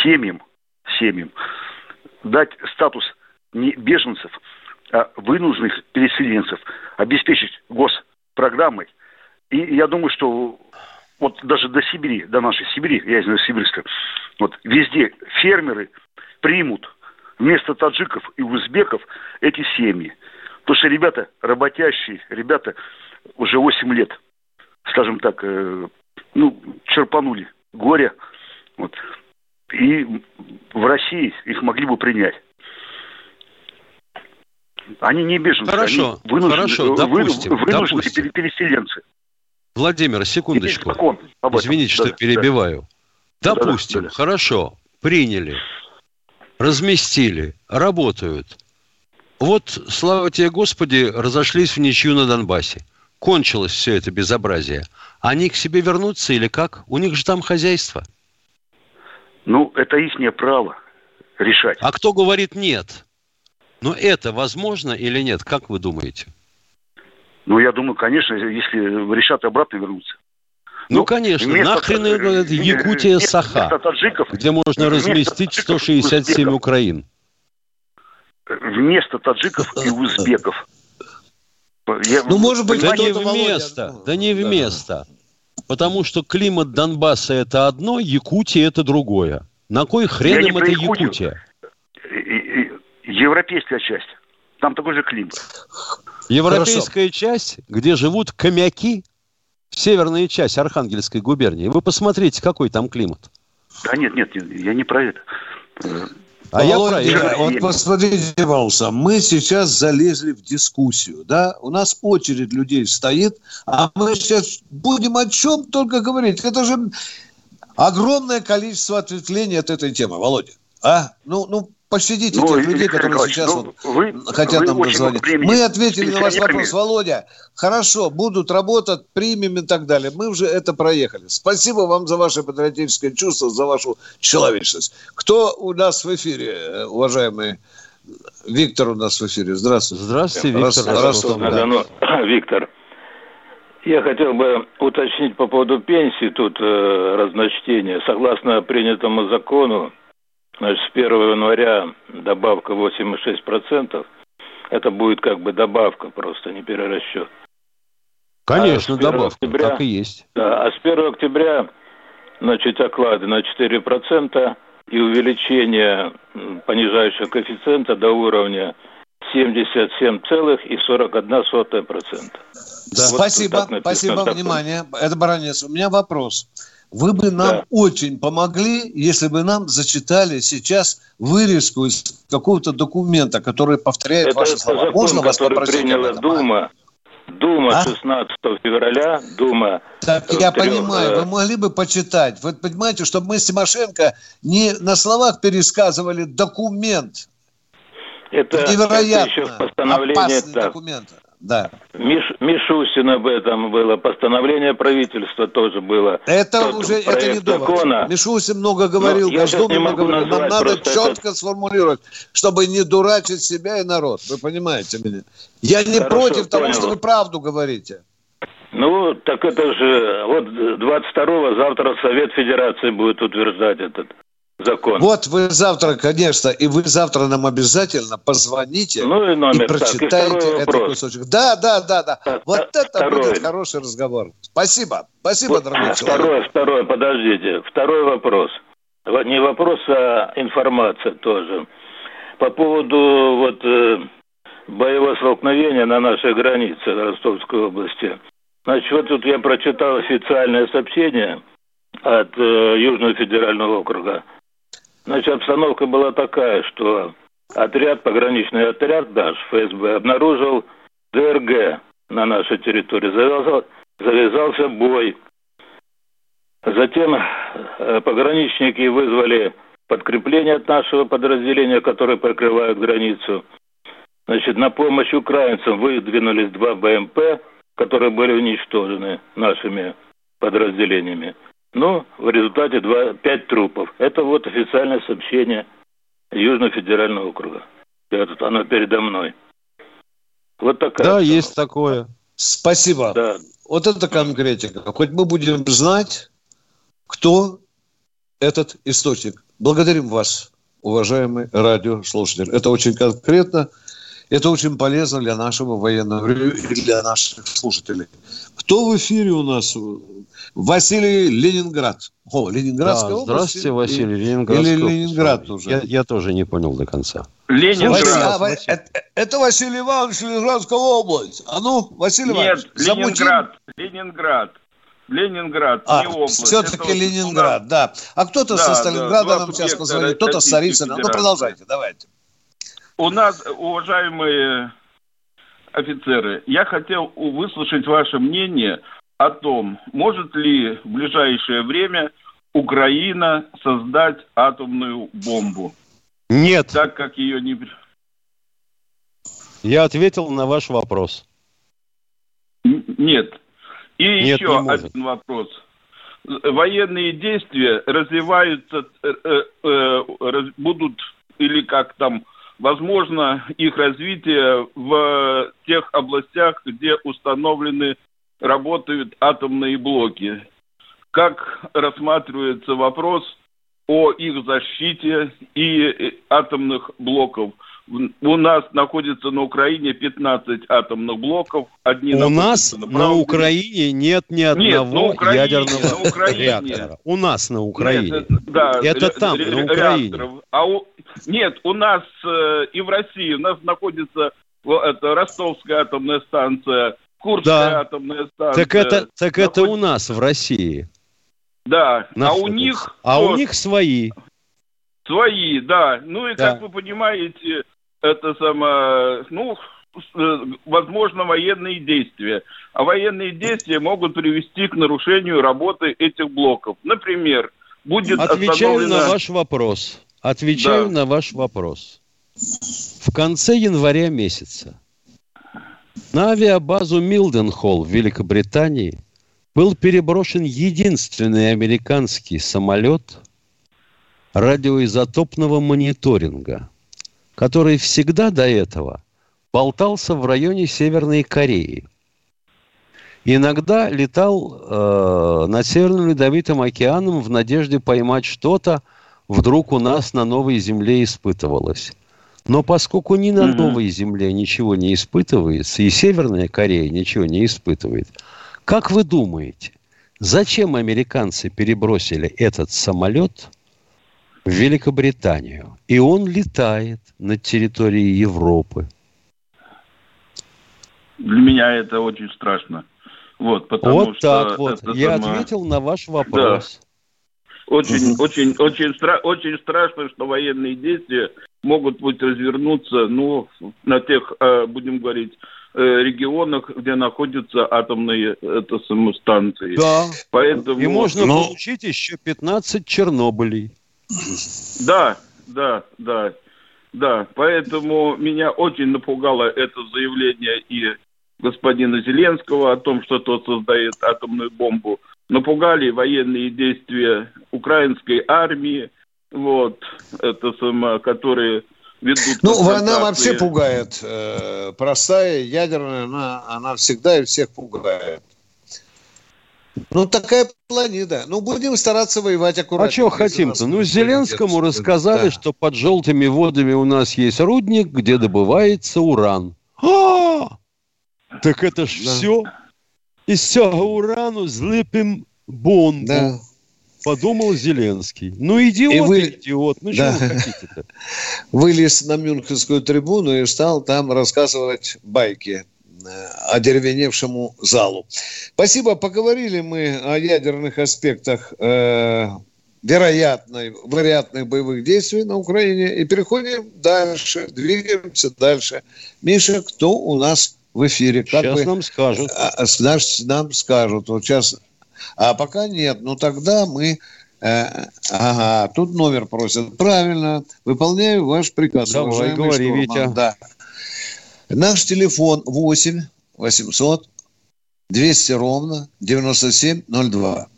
семьям, семьям дать статус не беженцев, а вынужденных переселенцев, обеспечить госпрограммой. И я думаю, что вот даже до Сибири, до нашей Сибири, я знаю сибирская, вот везде фермеры примут вместо таджиков и узбеков эти семьи. Потому что ребята работящие, ребята уже 8 лет, скажем так, э, ну, черпанули горе. Вот и в России их могли бы принять. Они не беженцы, хорошо, они вынуждены, хорошо, допустим, вынуждены допустим. переселенцы. Владимир, секундочку. Извините, что да, перебиваю. Да. Допустим, да, да, да. хорошо, приняли, разместили, работают. Вот, слава тебе, Господи, разошлись в ничью на Донбассе. Кончилось все это безобразие. Они к себе вернутся или как? У них же там хозяйство. Ну, это их право решать. А кто говорит нет? Но это возможно или нет? Как вы думаете? Ну, я думаю, конечно, если решат обратно вернуться. Ну, ну конечно, вместо, нахрен э, Якутия Саха, таджиков, где можно разместить 167 Украин. Вместо таджиков и [LAUGHS] узбеков. Я, ну, может быть, да не вместо, Володя. да не вместо. Да. Потому что климат Донбасса это одно, Якутия это другое. На кой хрен им это Якутия? Европейская часть. Там такой же климат. Европейская Хорошо. часть, где живут комяки, северная часть Архангельской губернии. Вы посмотрите, какой там климат. Да нет, нет, я не про это. А я про вот посмотрите, Валса, мы сейчас залезли в дискуссию, да? У нас очередь людей стоит, а мы сейчас будем о чем только говорить. Это же огромное количество ответвлений от этой темы, Володя. А? Ну, ну, пощадите ну, тех людей, которые сейчас ну, вот вы, хотят вы нам позвонить. Мы ответили на ваш вопрос, Володя. Хорошо, будут работать, примем и так далее. Мы уже это проехали. Спасибо вам за ваше патриотическое чувство, за вашу человечность. Кто у нас в эфире, уважаемый Виктор у нас в эфире. Здравствуйте. Здравствуйте, Виктор. Раз, Здравствуйте. Да. Ну, [CLEARS THROAT] Виктор, я хотел бы уточнить по поводу пенсии тут э, разночтение. Согласно принятому закону, Значит, с 1 января добавка 8,6%. Это будет как бы добавка просто, не перерасчет. Конечно, а добавка, октября, так и есть. Да, а с 1 октября, значит, оклады на 4% и увеличение понижающего коэффициента до уровня 77,41%. Да. Вот спасибо, спасибо, внимание. Это Баранец. У меня вопрос. Вы бы нам да. очень помогли, если бы нам зачитали сейчас вырезку из какого-то документа, который повторяет это, ваши слова. Закон, Можно вас попросить? приняла Дума. Дума а? 16 февраля, Дума... Так я трех, понимаю, вы могли бы почитать. Вы понимаете, чтобы мы с Тимошенко не на словах пересказывали документ. Это, Невероятно это еще постановление опасный так. документ. Да. Миш, Мишустин об этом было, постановление правительства тоже было. Это Тот уже это не довод. Закона. Мишустин много говорил, Госдуме много говорил. Нам надо четко это... сформулировать, чтобы не дурачить себя и народ. Вы понимаете меня? Я не Хорошо, против того, понял. что вы правду говорите. Ну, так это же вот 22-го завтра Совет Федерации будет утверждать этот закон. Вот вы завтра, конечно, и вы завтра нам обязательно позвоните ну, и, номер, и прочитаете так, и этот кусочек. Да, да, да, да. А, вот а, это второй. будет хороший разговор. Спасибо. Спасибо, вот, дорогой второй, человек. Второй, подождите. Второй вопрос. Не вопрос, а информация тоже. По поводу вот э, боевого столкновения на нашей границе Ростовской области. Значит, вот тут я прочитал официальное сообщение от э, Южного федерального округа Значит, обстановка была такая, что отряд, пограничный отряд наш, ФСБ, обнаружил ДРГ на нашей территории. Завязался, завязался бой. Затем э, пограничники вызвали подкрепление от нашего подразделения, которое прикрывает границу. Значит, на помощь украинцам выдвинулись два БМП, которые были уничтожены нашими подразделениями. Ну, в результате два, пять трупов. Это вот официальное сообщение Южного федерального округа. Я тут, оно передо мной. Вот такая. Да, есть есть такое. Спасибо. Да. Вот это конкретика. Хоть мы будем знать, кто этот источник. Благодарим вас, уважаемый радиослушатель. Это очень конкретно. Это очень полезно для нашего военного и для наших слушателей. Кто в эфире у нас? Василий Ленинград. О, Ленинградская да, область. Здравствуйте, Василий, Ленинград. Или Ленинград уже. Я, я тоже не понял до конца. Ленинград. Василий, это, это Василий Иванович, Ленинградская область. А ну, Василий Иванович, Нет, Ленинград, Ленинград. Ленинград, а, не область. Все-таки Ленинград, да. А кто-то да, со Сталинграда да, нам сейчас позвонит, кто-то с Царицына. Ну, продолжайте, давайте. У нас, уважаемые офицеры, я хотел выслушать ваше мнение о том, может ли в ближайшее время Украина создать атомную бомбу. Нет. Так как ее не... Я ответил на ваш вопрос. Нет. И Нет, еще один вопрос. Военные действия развиваются, э, э, э, будут или как там, возможно, их развитие в тех областях, где установлены, работают атомные блоки. Как рассматривается вопрос о их защите и атомных блоков – у нас находится на Украине 15 атомных блоков. Одни у нас на, на Украине нет ни одного нет, на Украине, ядерного на Украине. реактора. У нас на Украине. Нет, это, да, это ре, там, ре, на Украине. А у, нет, у нас э, и в России, у нас находится это, Ростовская атомная станция, Курская да. атомная станция. Так это, так это у нас в России. Да, находится. а у них... А вот, у них свои. Свои, да. Ну и, да. как вы понимаете, это самое, ну, э, возможно, военные действия. А военные действия могут привести к нарушению работы этих блоков. Например, будет Отвечаю остановлена... на ваш вопрос. Отвечаю да. на ваш вопрос. В конце января месяца на авиабазу Милденхолл в Великобритании был переброшен единственный американский самолет радиоизотопного мониторинга – который всегда до этого болтался в районе Северной Кореи. Иногда летал э, над Северным Ледовитым океаном в надежде поймать что-то, вдруг у нас на новой земле испытывалось. Но поскольку ни на новой земле ничего не испытывается, и Северная Корея ничего не испытывает, как вы думаете, зачем американцы перебросили этот самолет – в Великобританию. И он летает над территорией Европы. Для меня это очень страшно. Вот, потому вот что так вот. Я сама... ответил на ваш вопрос. Да. Очень, угу. очень, очень, стра- очень страшно, что военные действия могут быть развернуться, ну, на тех, э, будем говорить, э, регионах, где находятся атомные это, станции. Да. Поэтому... И можно Но... получить еще 15 Чернобылей. Да, да, да, да. Поэтому меня очень напугало это заявление и господина Зеленского о том, что тот создает атомную бомбу. Напугали военные действия украинской армии, вот, это само, которые ведут... Ну, война вообще пугает. Э, простая, ядерная, она, она всегда и всех пугает. Ну, такая планета. Ну, будем стараться воевать аккуратно. А что хотим-то? Ну, Зеленскому рассказали, да. что под желтыми водами у нас есть рудник, где добывается уран. А! Так это ж да. все. Из всего урану злепим бомбу. Да. Подумал Зеленский. Ну, идиот, и вы... идиот. Ну, да. что вы хотите-то? [LAUGHS] Вылез на Мюнхенскую трибуну и стал там рассказывать байки одеревеневшему залу. Спасибо. Поговорили мы о ядерных аспектах э, вероятной, вероятных боевых действий на Украине и переходим дальше, двигаемся дальше. Миша, кто у нас в эфире? Как сейчас бы, нам скажут. А, а наш, нам скажут. Вот сейчас. А пока нет. Ну тогда мы... Э, ага, тут номер просят. Правильно. Выполняю ваш приказ. Давай, говори, штурман. Витя. Да. Наш телефон 8 800 200 ровно 9702.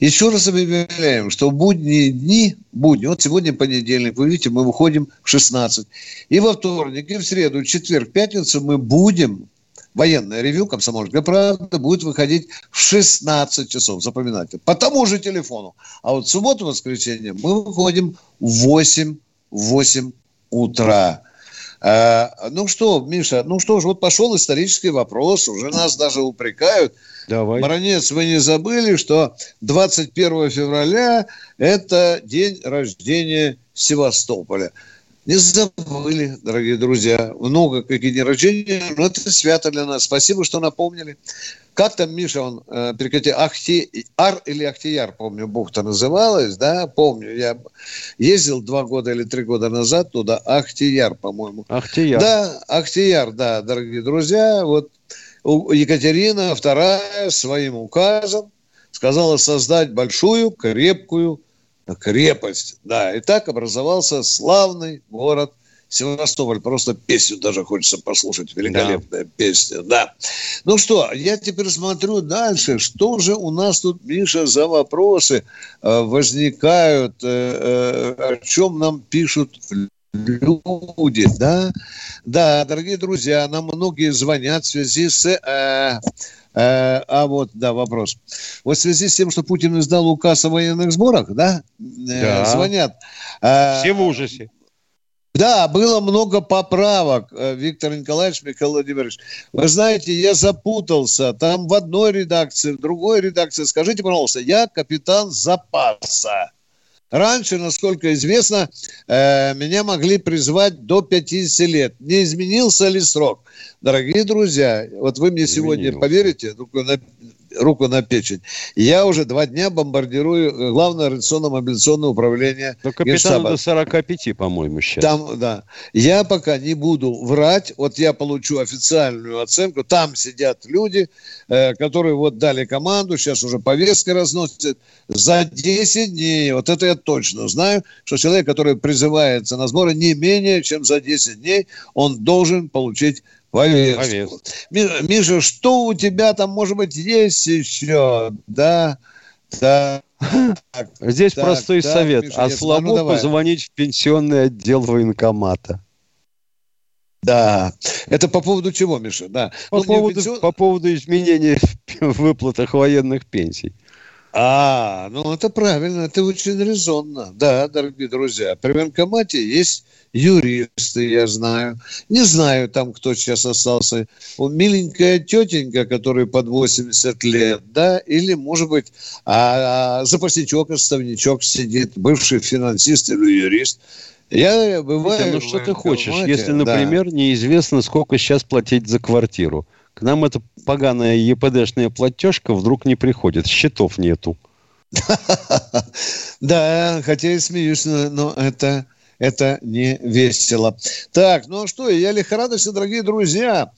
Еще раз объявляем, что будние дни, будни, вот сегодня понедельник, вы видите, мы выходим в 16. И во вторник, и в среду, четверг, пятницу мы будем, военное ревю «Комсомольская правда» будет выходить в 16 часов, запоминайте, по тому же телефону. А вот в субботу, воскресенье мы выходим в 8, 8 утра. А, ну что, Миша, ну что ж, вот пошел исторический вопрос, уже нас даже упрекают. Давай. Бронец, вы не забыли, что 21 февраля – это день рождения Севастополя. Не забыли, дорогие друзья. Много какие дни рождения, но это свято для нас. Спасибо, что напомнили. Как там, Миша, он, э, прекрати, Ахти, Ар или Ахтияр, помню, бухта называлась, да, помню. Я ездил два года или три года назад туда, Ахтияр, по-моему. Ахтияр. Да, Ахтияр, да, дорогие друзья. Вот Екатерина II своим указом сказала создать большую, крепкую крепость. Да, и так образовался славный город Севастополь, просто песню даже хочется послушать. Великолепная да. песня, да. Ну что, я теперь смотрю дальше. Что же у нас тут, Миша, за вопросы э, возникают? Э, э, о чем нам пишут люди, да? Да, дорогие друзья, нам многие звонят в связи с... Э, э, а вот, да, вопрос. Вот в связи с тем, что Путин издал указ о военных сборах, да, э, да. звонят. Э, Все в ужасе. Да, было много поправок, э, Виктор Николаевич, Михаил Владимирович. Вы знаете, я запутался. Там в одной редакции, в другой редакции. Скажите, пожалуйста, я капитан запаса. Раньше, насколько известно, э, меня могли призвать до 50 лет. Не изменился ли срок? Дорогие друзья, вот вы мне сегодня поверите, руку на печень. Я уже два дня бомбардирую э, главное радиационно-мобилизационное управление Но капитан до 45, по-моему, сейчас. Там, да. Я пока не буду врать. Вот я получу официальную оценку. Там сидят люди, э, которые вот дали команду, сейчас уже повестка разносят. За 10 дней, вот это я точно знаю, что человек, который призывается на сборы, не менее чем за 10 дней он должен получить повестку. повестку. Миша, что у тебя там, может быть, есть еще? Да, да. Здесь так, простой так, совет. Миша, а слабо ну, позвонить в пенсионный отдел военкомата. Да. Это по поводу чего, Миша? Да. По, ну, поводу, пенсион... по поводу изменения [LAUGHS] в выплатах военных пенсий. А, ну это правильно, это очень резонно. Да, дорогие друзья, при военкомате есть юристы, я знаю. Не знаю там, кто сейчас остался. Миленькая тетенька, которая под 80 лет, да, или, может быть, а, а, запасничок, отставничок сидит, бывший финансист или юрист. Я бываю... Ну, что ты хочешь, если, например, да. неизвестно, сколько сейчас платить за квартиру. К нам эта поганая ЕПДшная платежка вдруг не приходит, счетов нету. [LAUGHS] Да, хотя и смеюсь, но это, это не весело. Так, ну что, я лихорадочно, дорогие друзья.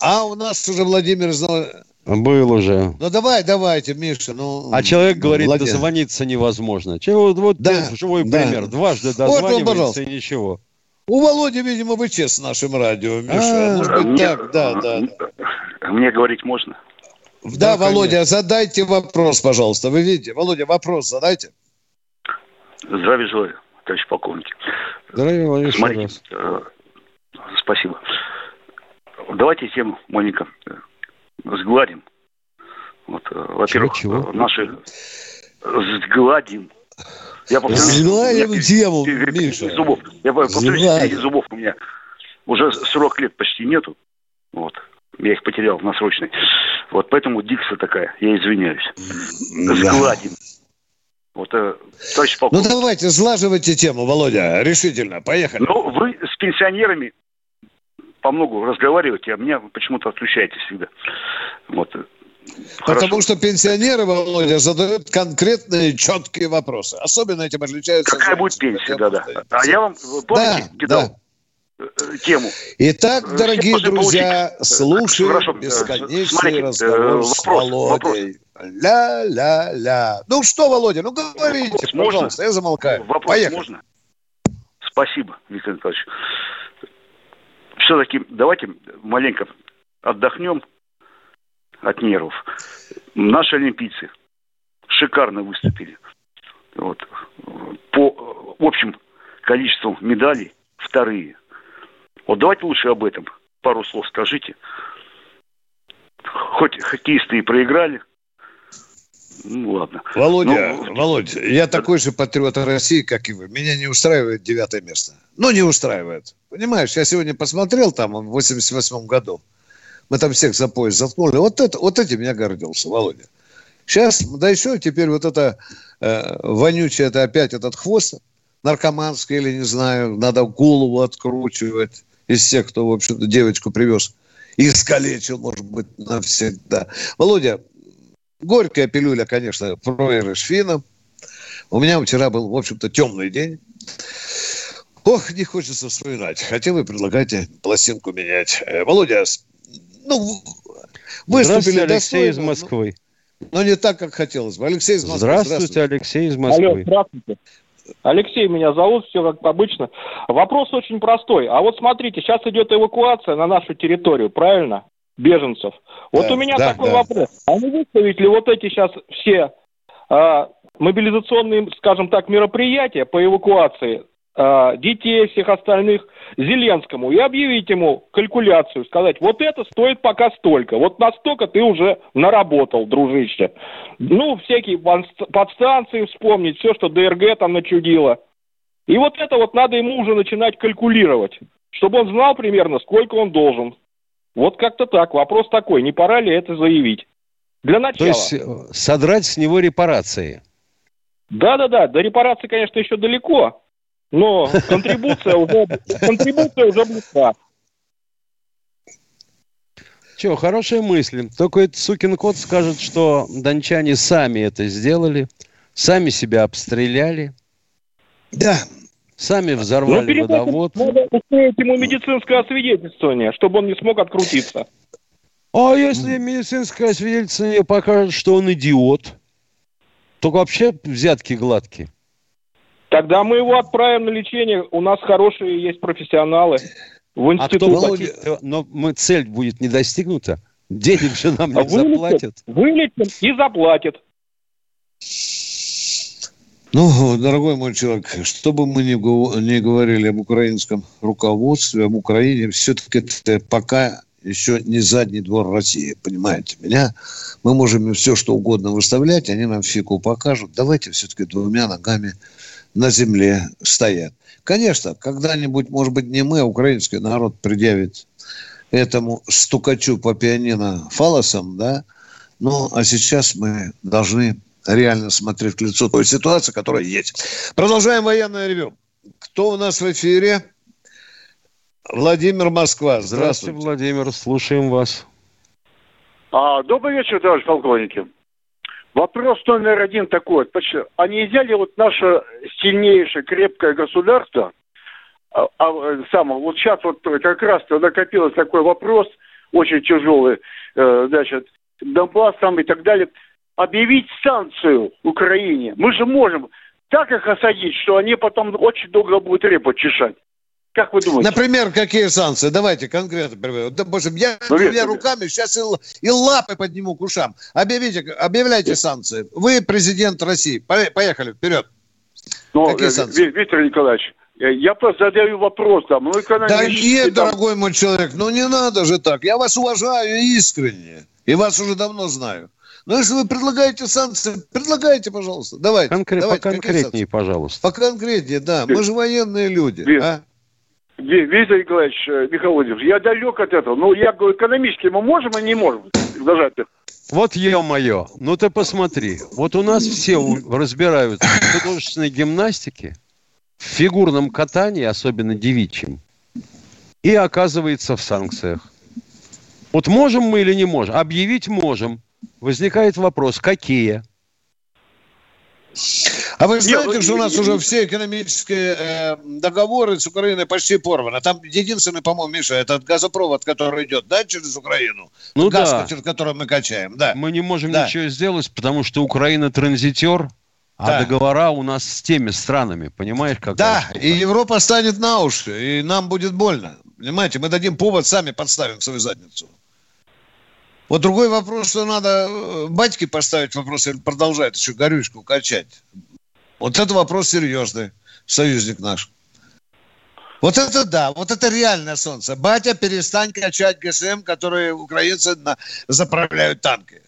А у нас уже Владимир знал... Был уже. Ну давай, давайте, Миша. Ну, а человек говорит, Владимир. дозвониться невозможно. Чего, вот да, живой да. пример. Дважды дозванивается вот и ничего. У Володи, видимо, вы честно нашим радио, Миша. А, Может быть, мне, так, да, да. Мне говорить можно? Да, да Володя, конечно. задайте вопрос, пожалуйста. Вы видите, Володя, вопрос задайте. Здравия желаю, товарищ полковник. Здравия, Володя, Смотрите, э, спасибо. Давайте тему маленько э, сгладим. Вот, э, во-первых, чего, чего? наши сгладим я Знаем тему, Миша. Зубов. Я повторюсь, зубов у меня уже 40 лет почти нету. Вот. Я их потерял на срочной. Вот поэтому дикция такая. Я извиняюсь. Сгладим. Вот, э, товарищ полковник. Ну, давайте, сглаживайте тему, Володя, решительно. Поехали. Ну, вы с пенсионерами по многу разговариваете, а меня почему-то отключаете всегда. Вот. Потому что пенсионеры, Володя, задают конкретные, четкие вопросы. Особенно этим отличаются... Какая будет пенсия, да-да. А я вам, помните, да, кидал да. Э, тему. Итак, э, дорогие друзья, получить. Э, слушаем Хорошо. бесконечный Смотрите, разговор вопрос, с Володей. Ля-ля-ля. Ну что, Володя, ну говорите, вопрос пожалуйста, можно? я замолкаю. Вопрос Поехали. можно? Спасибо, Виктор Николаевич. Все-таки давайте маленько отдохнем от нервов. Наши олимпийцы шикарно выступили. Вот. По общим количеству медалей вторые. Вот давайте лучше об этом пару слов скажите. Хоть хоккеисты и проиграли, ну, ладно. Володя, ну, Володя, я такой же патриот России, как и вы. Меня не устраивает девятое место. Ну, не устраивает. Понимаешь, я сегодня посмотрел там в 88 году. Мы там всех за пояс заткнули. Вот, это, вот этим я гордился, Володя. Сейчас, да еще теперь вот это э, вонючее, это опять этот хвост наркоманский или не знаю, надо голову откручивать из тех, кто, в общем-то, девочку привез и искалечил, может быть, навсегда. Володя, горькая пилюля, конечно, проигрыш финнам. У меня вчера был, в общем-то, темный день. Ох, не хочется вспоминать. Хотя вы предлагаете пластинку менять. Э, Володя, ну, выступили Алексей достойно, из Москвы. Но, но не так, как хотелось бы. Алексей из Москвы. Здравствуйте, здравствуйте. Алексей из Москвы. Алло, здравствуйте. Алексей меня зовут, все как обычно. Вопрос очень простой. А вот смотрите, сейчас идет эвакуация на нашу территорию, правильно? Беженцев. Вот да, у меня да, такой да. вопрос. А не выставить ли вот эти сейчас все а, мобилизационные, скажем так, мероприятия по эвакуации детей, всех остальных Зеленскому и объявить ему калькуляцию, сказать, вот это стоит пока столько, вот настолько ты уже наработал, дружище. Ну, всякие подстанции вспомнить, все, что ДРГ там начудило. И вот это вот надо ему уже начинать калькулировать, чтобы он знал примерно, сколько он должен. Вот как-то так. Вопрос такой, не пора ли это заявить? Для начала. То есть э, содрать с него репарации? Да-да-да, до репарации, конечно, еще далеко, но контрибуция уже, контрибуция уже близка. Че, хорошая мысль. Только этот сукин кот скажет, что дончане сами это сделали, сами себя обстреляли. Да. Сами взорвали Но водовод. Надо устроить ему медицинское освидетельствование, чтобы он не смог открутиться. А если медицинское освидетельствование покажет, что он идиот, то вообще взятки гладкие. Тогда мы его отправим на лечение. У нас хорошие есть профессионалы в институте. А кто Но мы, цель будет не достигнута. Денег же нам не вылечат, заплатят. Вылечим и заплатят. Ну, дорогой мой человек, что бы мы ни, ни говорили об украинском руководстве, об Украине, все-таки это пока еще не задний двор России, понимаете меня? Мы можем им все, что угодно выставлять, они нам фику покажут. Давайте все-таки двумя ногами на земле стоят. Конечно, когда-нибудь, может быть, не мы, а украинский народ предъявит этому стукачу по пианино фалосом, да, ну, а сейчас мы должны реально смотреть в лицо той ситуации, которая есть. Продолжаем военное ревю. Кто у нас в эфире? Владимир Москва. Здравствуйте. Здравствуйте, Владимир. Слушаем вас. А, добрый вечер, товарищ полковники. Вопрос номер один такой. А нельзя ли вот наше сильнейшее, крепкое государство, а, а, само, вот сейчас вот как раз накопилось такой вопрос, очень тяжелый, э, значит, Донбасс там и так далее, объявить санкцию Украине. Мы же можем так их осадить, что они потом очень долго будут репу чешать. Как вы думаете? Например, какие санкции? Давайте конкретно. Допустим, я ну, двумя руками сейчас и, и лапы подниму к ушам. Объявите, объявляйте нет. санкции. Вы президент России. Поехали, вперед. Ну, какие э, санкции? Виктор Николаевич, э, я просто задаю вопрос там. Ну, да нет, там... дорогой мой человек, ну не надо же так. Я вас уважаю искренне. И вас уже давно знаю. Но если вы предлагаете санкции, предлагайте, пожалуйста. Давайте. Конкрет, давайте поконкретнее, пожалуйста. Поконкретнее, да. Мы же военные люди. Вид, а? Виктор Николаевич э, Михайлович, я далек от этого. Но я говорю, экономически мы можем и не можем зажать это. Вот ё-моё, ну ты посмотри. Вот у нас все разбираются в художественной гимнастике, в фигурном катании, особенно девичьем, и оказывается в санкциях. Вот можем мы или не можем? Объявить можем. Возникает вопрос, какие? А вы знаете, Нет, что у нас уже все экономические э, договоры с Украиной почти порваны? Там единственный, по-моему, Миша, этот газопровод, который идет, да, через Украину? Ну Газ, да. через который мы качаем, да. Мы не можем да. ничего сделать, потому что Украина транзитер, а да. договора у нас с теми странами, понимаешь, как? Да, штука? и Европа станет на уши, и нам будет больно. Понимаете, мы дадим повод, сами подставим свою задницу. Вот другой вопрос, что надо э, батьке поставить вопрос, или продолжает еще горючку качать. Вот это вопрос серьезный, союзник наш. Вот это да, вот это реальное солнце. Батя, перестань качать ГСМ, которые украинцы на... заправляют танки.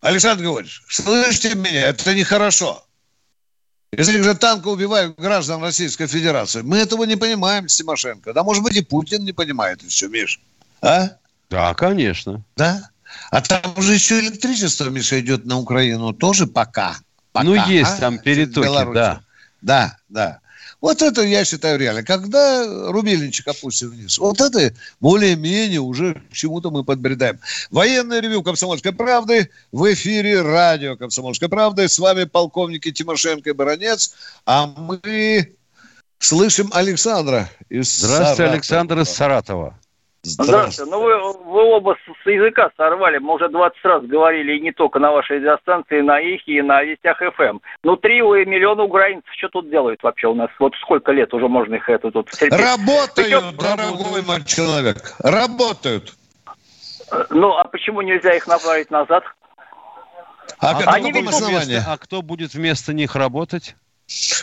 Александр Григорьевич, слышите меня, это нехорошо. Если же танки убивают граждан Российской Федерации, мы этого не понимаем, Тимошенко. Да, может быть, и Путин не понимает еще, Миш. А? Да, конечно. Да? А там уже еще электричество, Миша, идет на Украину тоже пока. пока ну, есть а? там перетоки, да. Да, да. Вот это, я считаю, реально. Когда рубильничек опустим вниз, вот это более-менее уже к чему-то мы подбредаем. Военное ревю «Комсомольской правды» в эфире радио «Комсомольской правды». С вами полковники Тимошенко и Баранец. А мы слышим Александра из Здравствуйте, Саратова. Александр из Саратова. Здравствуйте. Ну, вы, вы оба с, с языка сорвали. Мы уже 20 раз говорили, и не только на вашей радиостанции, на их и на Вестях ФМ. Ну, три миллиона украинцев что тут делают вообще у нас? Вот сколько лет уже можно их это тут терпеть? Работают, Причем... дорогой мой человек. Работают. Ну, а почему нельзя их направить назад? А, а, они ведь... вместо, а кто будет вместо них работать?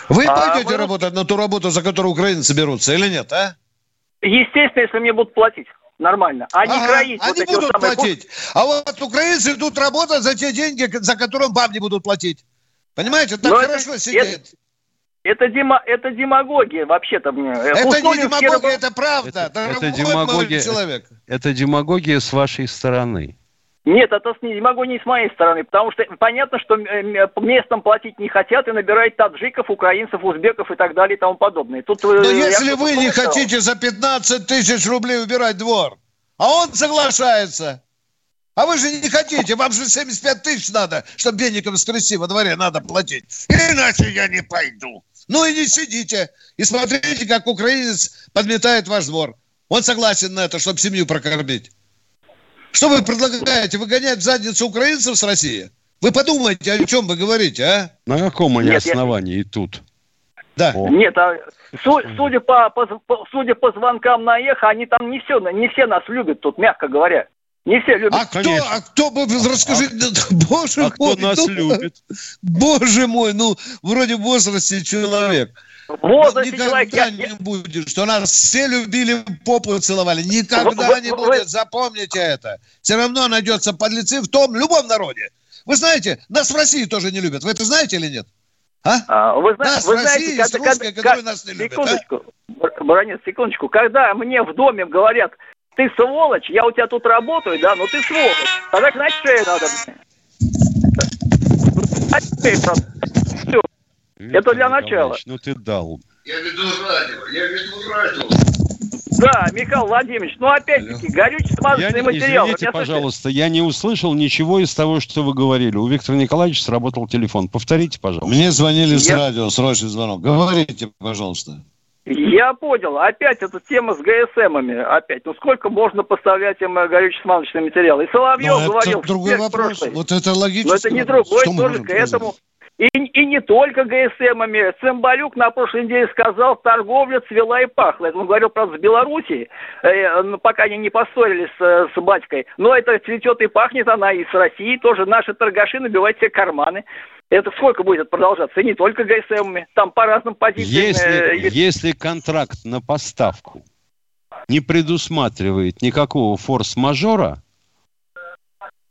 Вы а пойдете мы... работать на ту работу, за которую украинцы берутся, или нет, а? Естественно, если мне будут платить. Нормально. А не ага, кроить они вот будут самые... платить. А вот украинцы идут работать за те деньги, за которые вам не будут платить. Понимаете, так Но хорошо это, сидит. Это... Это, демо, это демагогия, вообще-то мне. Это Условия не демагогия, это правда. Это, это, демагогия, человек. это демагогия с вашей стороны. Нет, это не могу не с моей стороны, потому что понятно, что местным платить не хотят и набирают таджиков, украинцев, узбеков и так далее и тому подобное. Тут, э, Но если вы не хотите за 15 тысяч рублей убирать двор, а он соглашается, а вы же не хотите, вам же 75 тысяч надо, чтобы веником скрести во дворе надо платить. Иначе я не пойду. Ну и не сидите. И смотрите, как украинец подметает ваш двор. Он согласен на это, чтобы семью прокормить. Что вы предлагаете? Выгонять в задницу украинцев с России? Вы подумайте, о чем вы говорите, а? На каком они Нет, основании я... тут? Да. О. Нет, а су, судя по, по, судя по звонкам на эхо, они там не все, не все нас любят тут, мягко говоря. Не все любят. А кто, а кто, расскажите, а, боже а мой. кто нас ну, любит? Боже мой, ну, вроде в возрасте человек. Возрасте Никогда человек, не я... будет, что нас все любили, попу целовали. Никогда вы, не вы, будет, вы... запомните это. Все равно найдется подлецы в том, любом народе. Вы знаете, нас в России тоже не любят. Вы это знаете или нет? А? А, вы, нас вы в России знаете, есть когда, русские, когда, которые нас не любят. А? Секундочку, а? Баранец, секундочку. Когда мне в доме говорят, ты сволочь, я у тебя тут работаю, да, но ты сволочь. Тогда к шею надо. Все. Это для начала. Ну ты дал. Я веду радио, я веду радио. Да, Михаил Владимирович, ну опять-таки, горючий смазочный материал. Извините, пожалуйста, я не услышал ничего из того, что вы говорили. У Виктора Николаевича сработал телефон. Повторите, пожалуйста. Мне звонили я... с радио, срочный звонок. Говорите, пожалуйста. Я понял. Опять эта тема с ГСМами. Опять. Ну сколько можно поставлять им э, горюче-смазочный материал? И Соловьев Но говорил... Это другой вопрос. Прошлый. Вот это логично. Но это не другой, тоже к этому... И, и не только ГСМами. Цымбалюк на прошлой неделе сказал, торговля цвела и пахла. Он говорил, правда, с Белоруссией, э, пока они не поссорились с, э, с батькой. Но это цветет и пахнет она и с Россией тоже. Наши торгаши набивают себе карманы. Это сколько будет продолжаться? И не только ГСМами. Там по разным позициям. Если, э, если контракт на поставку не предусматривает никакого форс-мажора,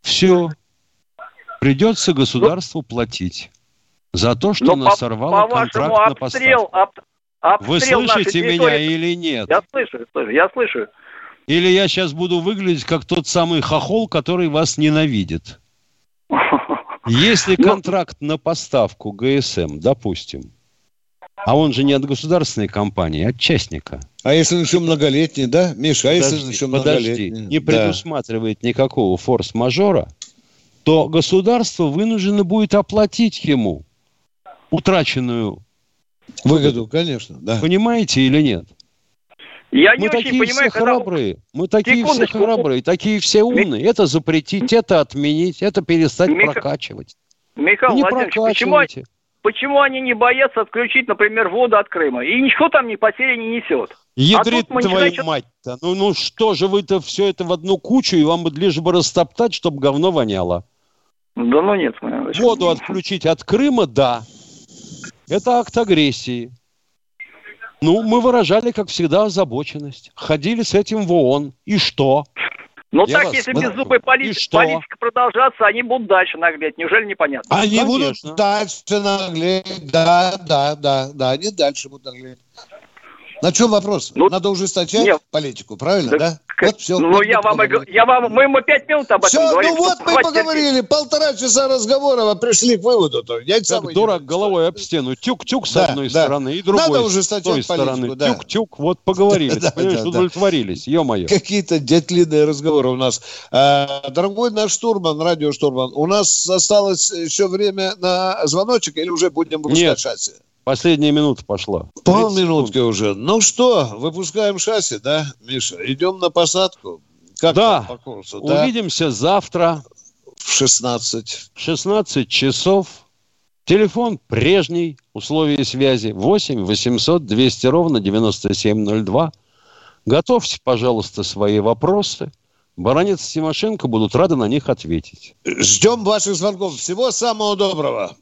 все, придется государству платить за то, что она сорвала контракт на поставку. Об, Вы слышите меня или нет? Я слышу, я слышу. Или я сейчас буду выглядеть как тот самый хохол, который вас ненавидит. Если ну, контракт на поставку ГСМ, допустим, а он же не от государственной компании, а от частника. А если он еще многолетний, да, Миша? А подожди, если он еще многолетний? Подожди, не предусматривает да. никакого форс-мажора, то государство вынуждено будет оплатить ему утраченную выгоду, конечно. Да. Понимаете или нет? Я мы не такие очень понимаю, все когда... храбрые, мы такие все храбрые, такие все умные. Ми... Это запретить, это отменить, это перестать Миха... прокачивать. Михаил не Владимирович, почему, почему они не боятся отключить, например, воду от Крыма? И ничего там ни потери не несет. Ядрит а твою начинаем... мать-то. Ну, ну что же вы-то все это в одну кучу, и вам бы лишь бы растоптать, чтобы говно воняло. Да ну нет. Воду отключить от Крыма, да. Это акт агрессии. Ну, мы выражали, как всегда, озабоченность. Ходили с этим в ООН. И что? Ну Я так, если беззубая политика, политика продолжаться, они будут дальше наглеть. Неужели непонятно? Они Конечно. будут дальше наглеть. Да, да, да, да. Они дальше будут наглеть. На чем вопрос? Ну, Надо ужесточать нет. политику, правильно, да? да? Вот все. Ну, я вам, я вам, мы ему пять минут об этом все. Ну, вот мы поговорили, терпеть. полтора часа разговора, пришли к выводу. -то. Я как дурак не головой об стену. Тюк-тюк с да, одной да. стороны и другой Надо ужесточать с той стороны. Да. Тюк-тюк, вот поговорили, [LAUGHS] да, понимаешь, да, удовлетворились, ё-моё. Какие-то дятлиные разговоры у нас. А, дорогой наш штурман, радиоштурман, у нас осталось еще время на звоночек или уже будем выпускать шасси? Последняя минута пошла. Полминутки уже. Ну что, выпускаем шасси, да, Миша? Идем на посадку. Как да. по курсу? Увидимся да? завтра. В 16. 16 часов. Телефон прежний, условия связи 8 800 200 ровно 9702. Готовьте, пожалуйста, свои вопросы. Баранец и Тимошенко будут рады на них ответить. Ждем ваших звонков. Всего самого доброго.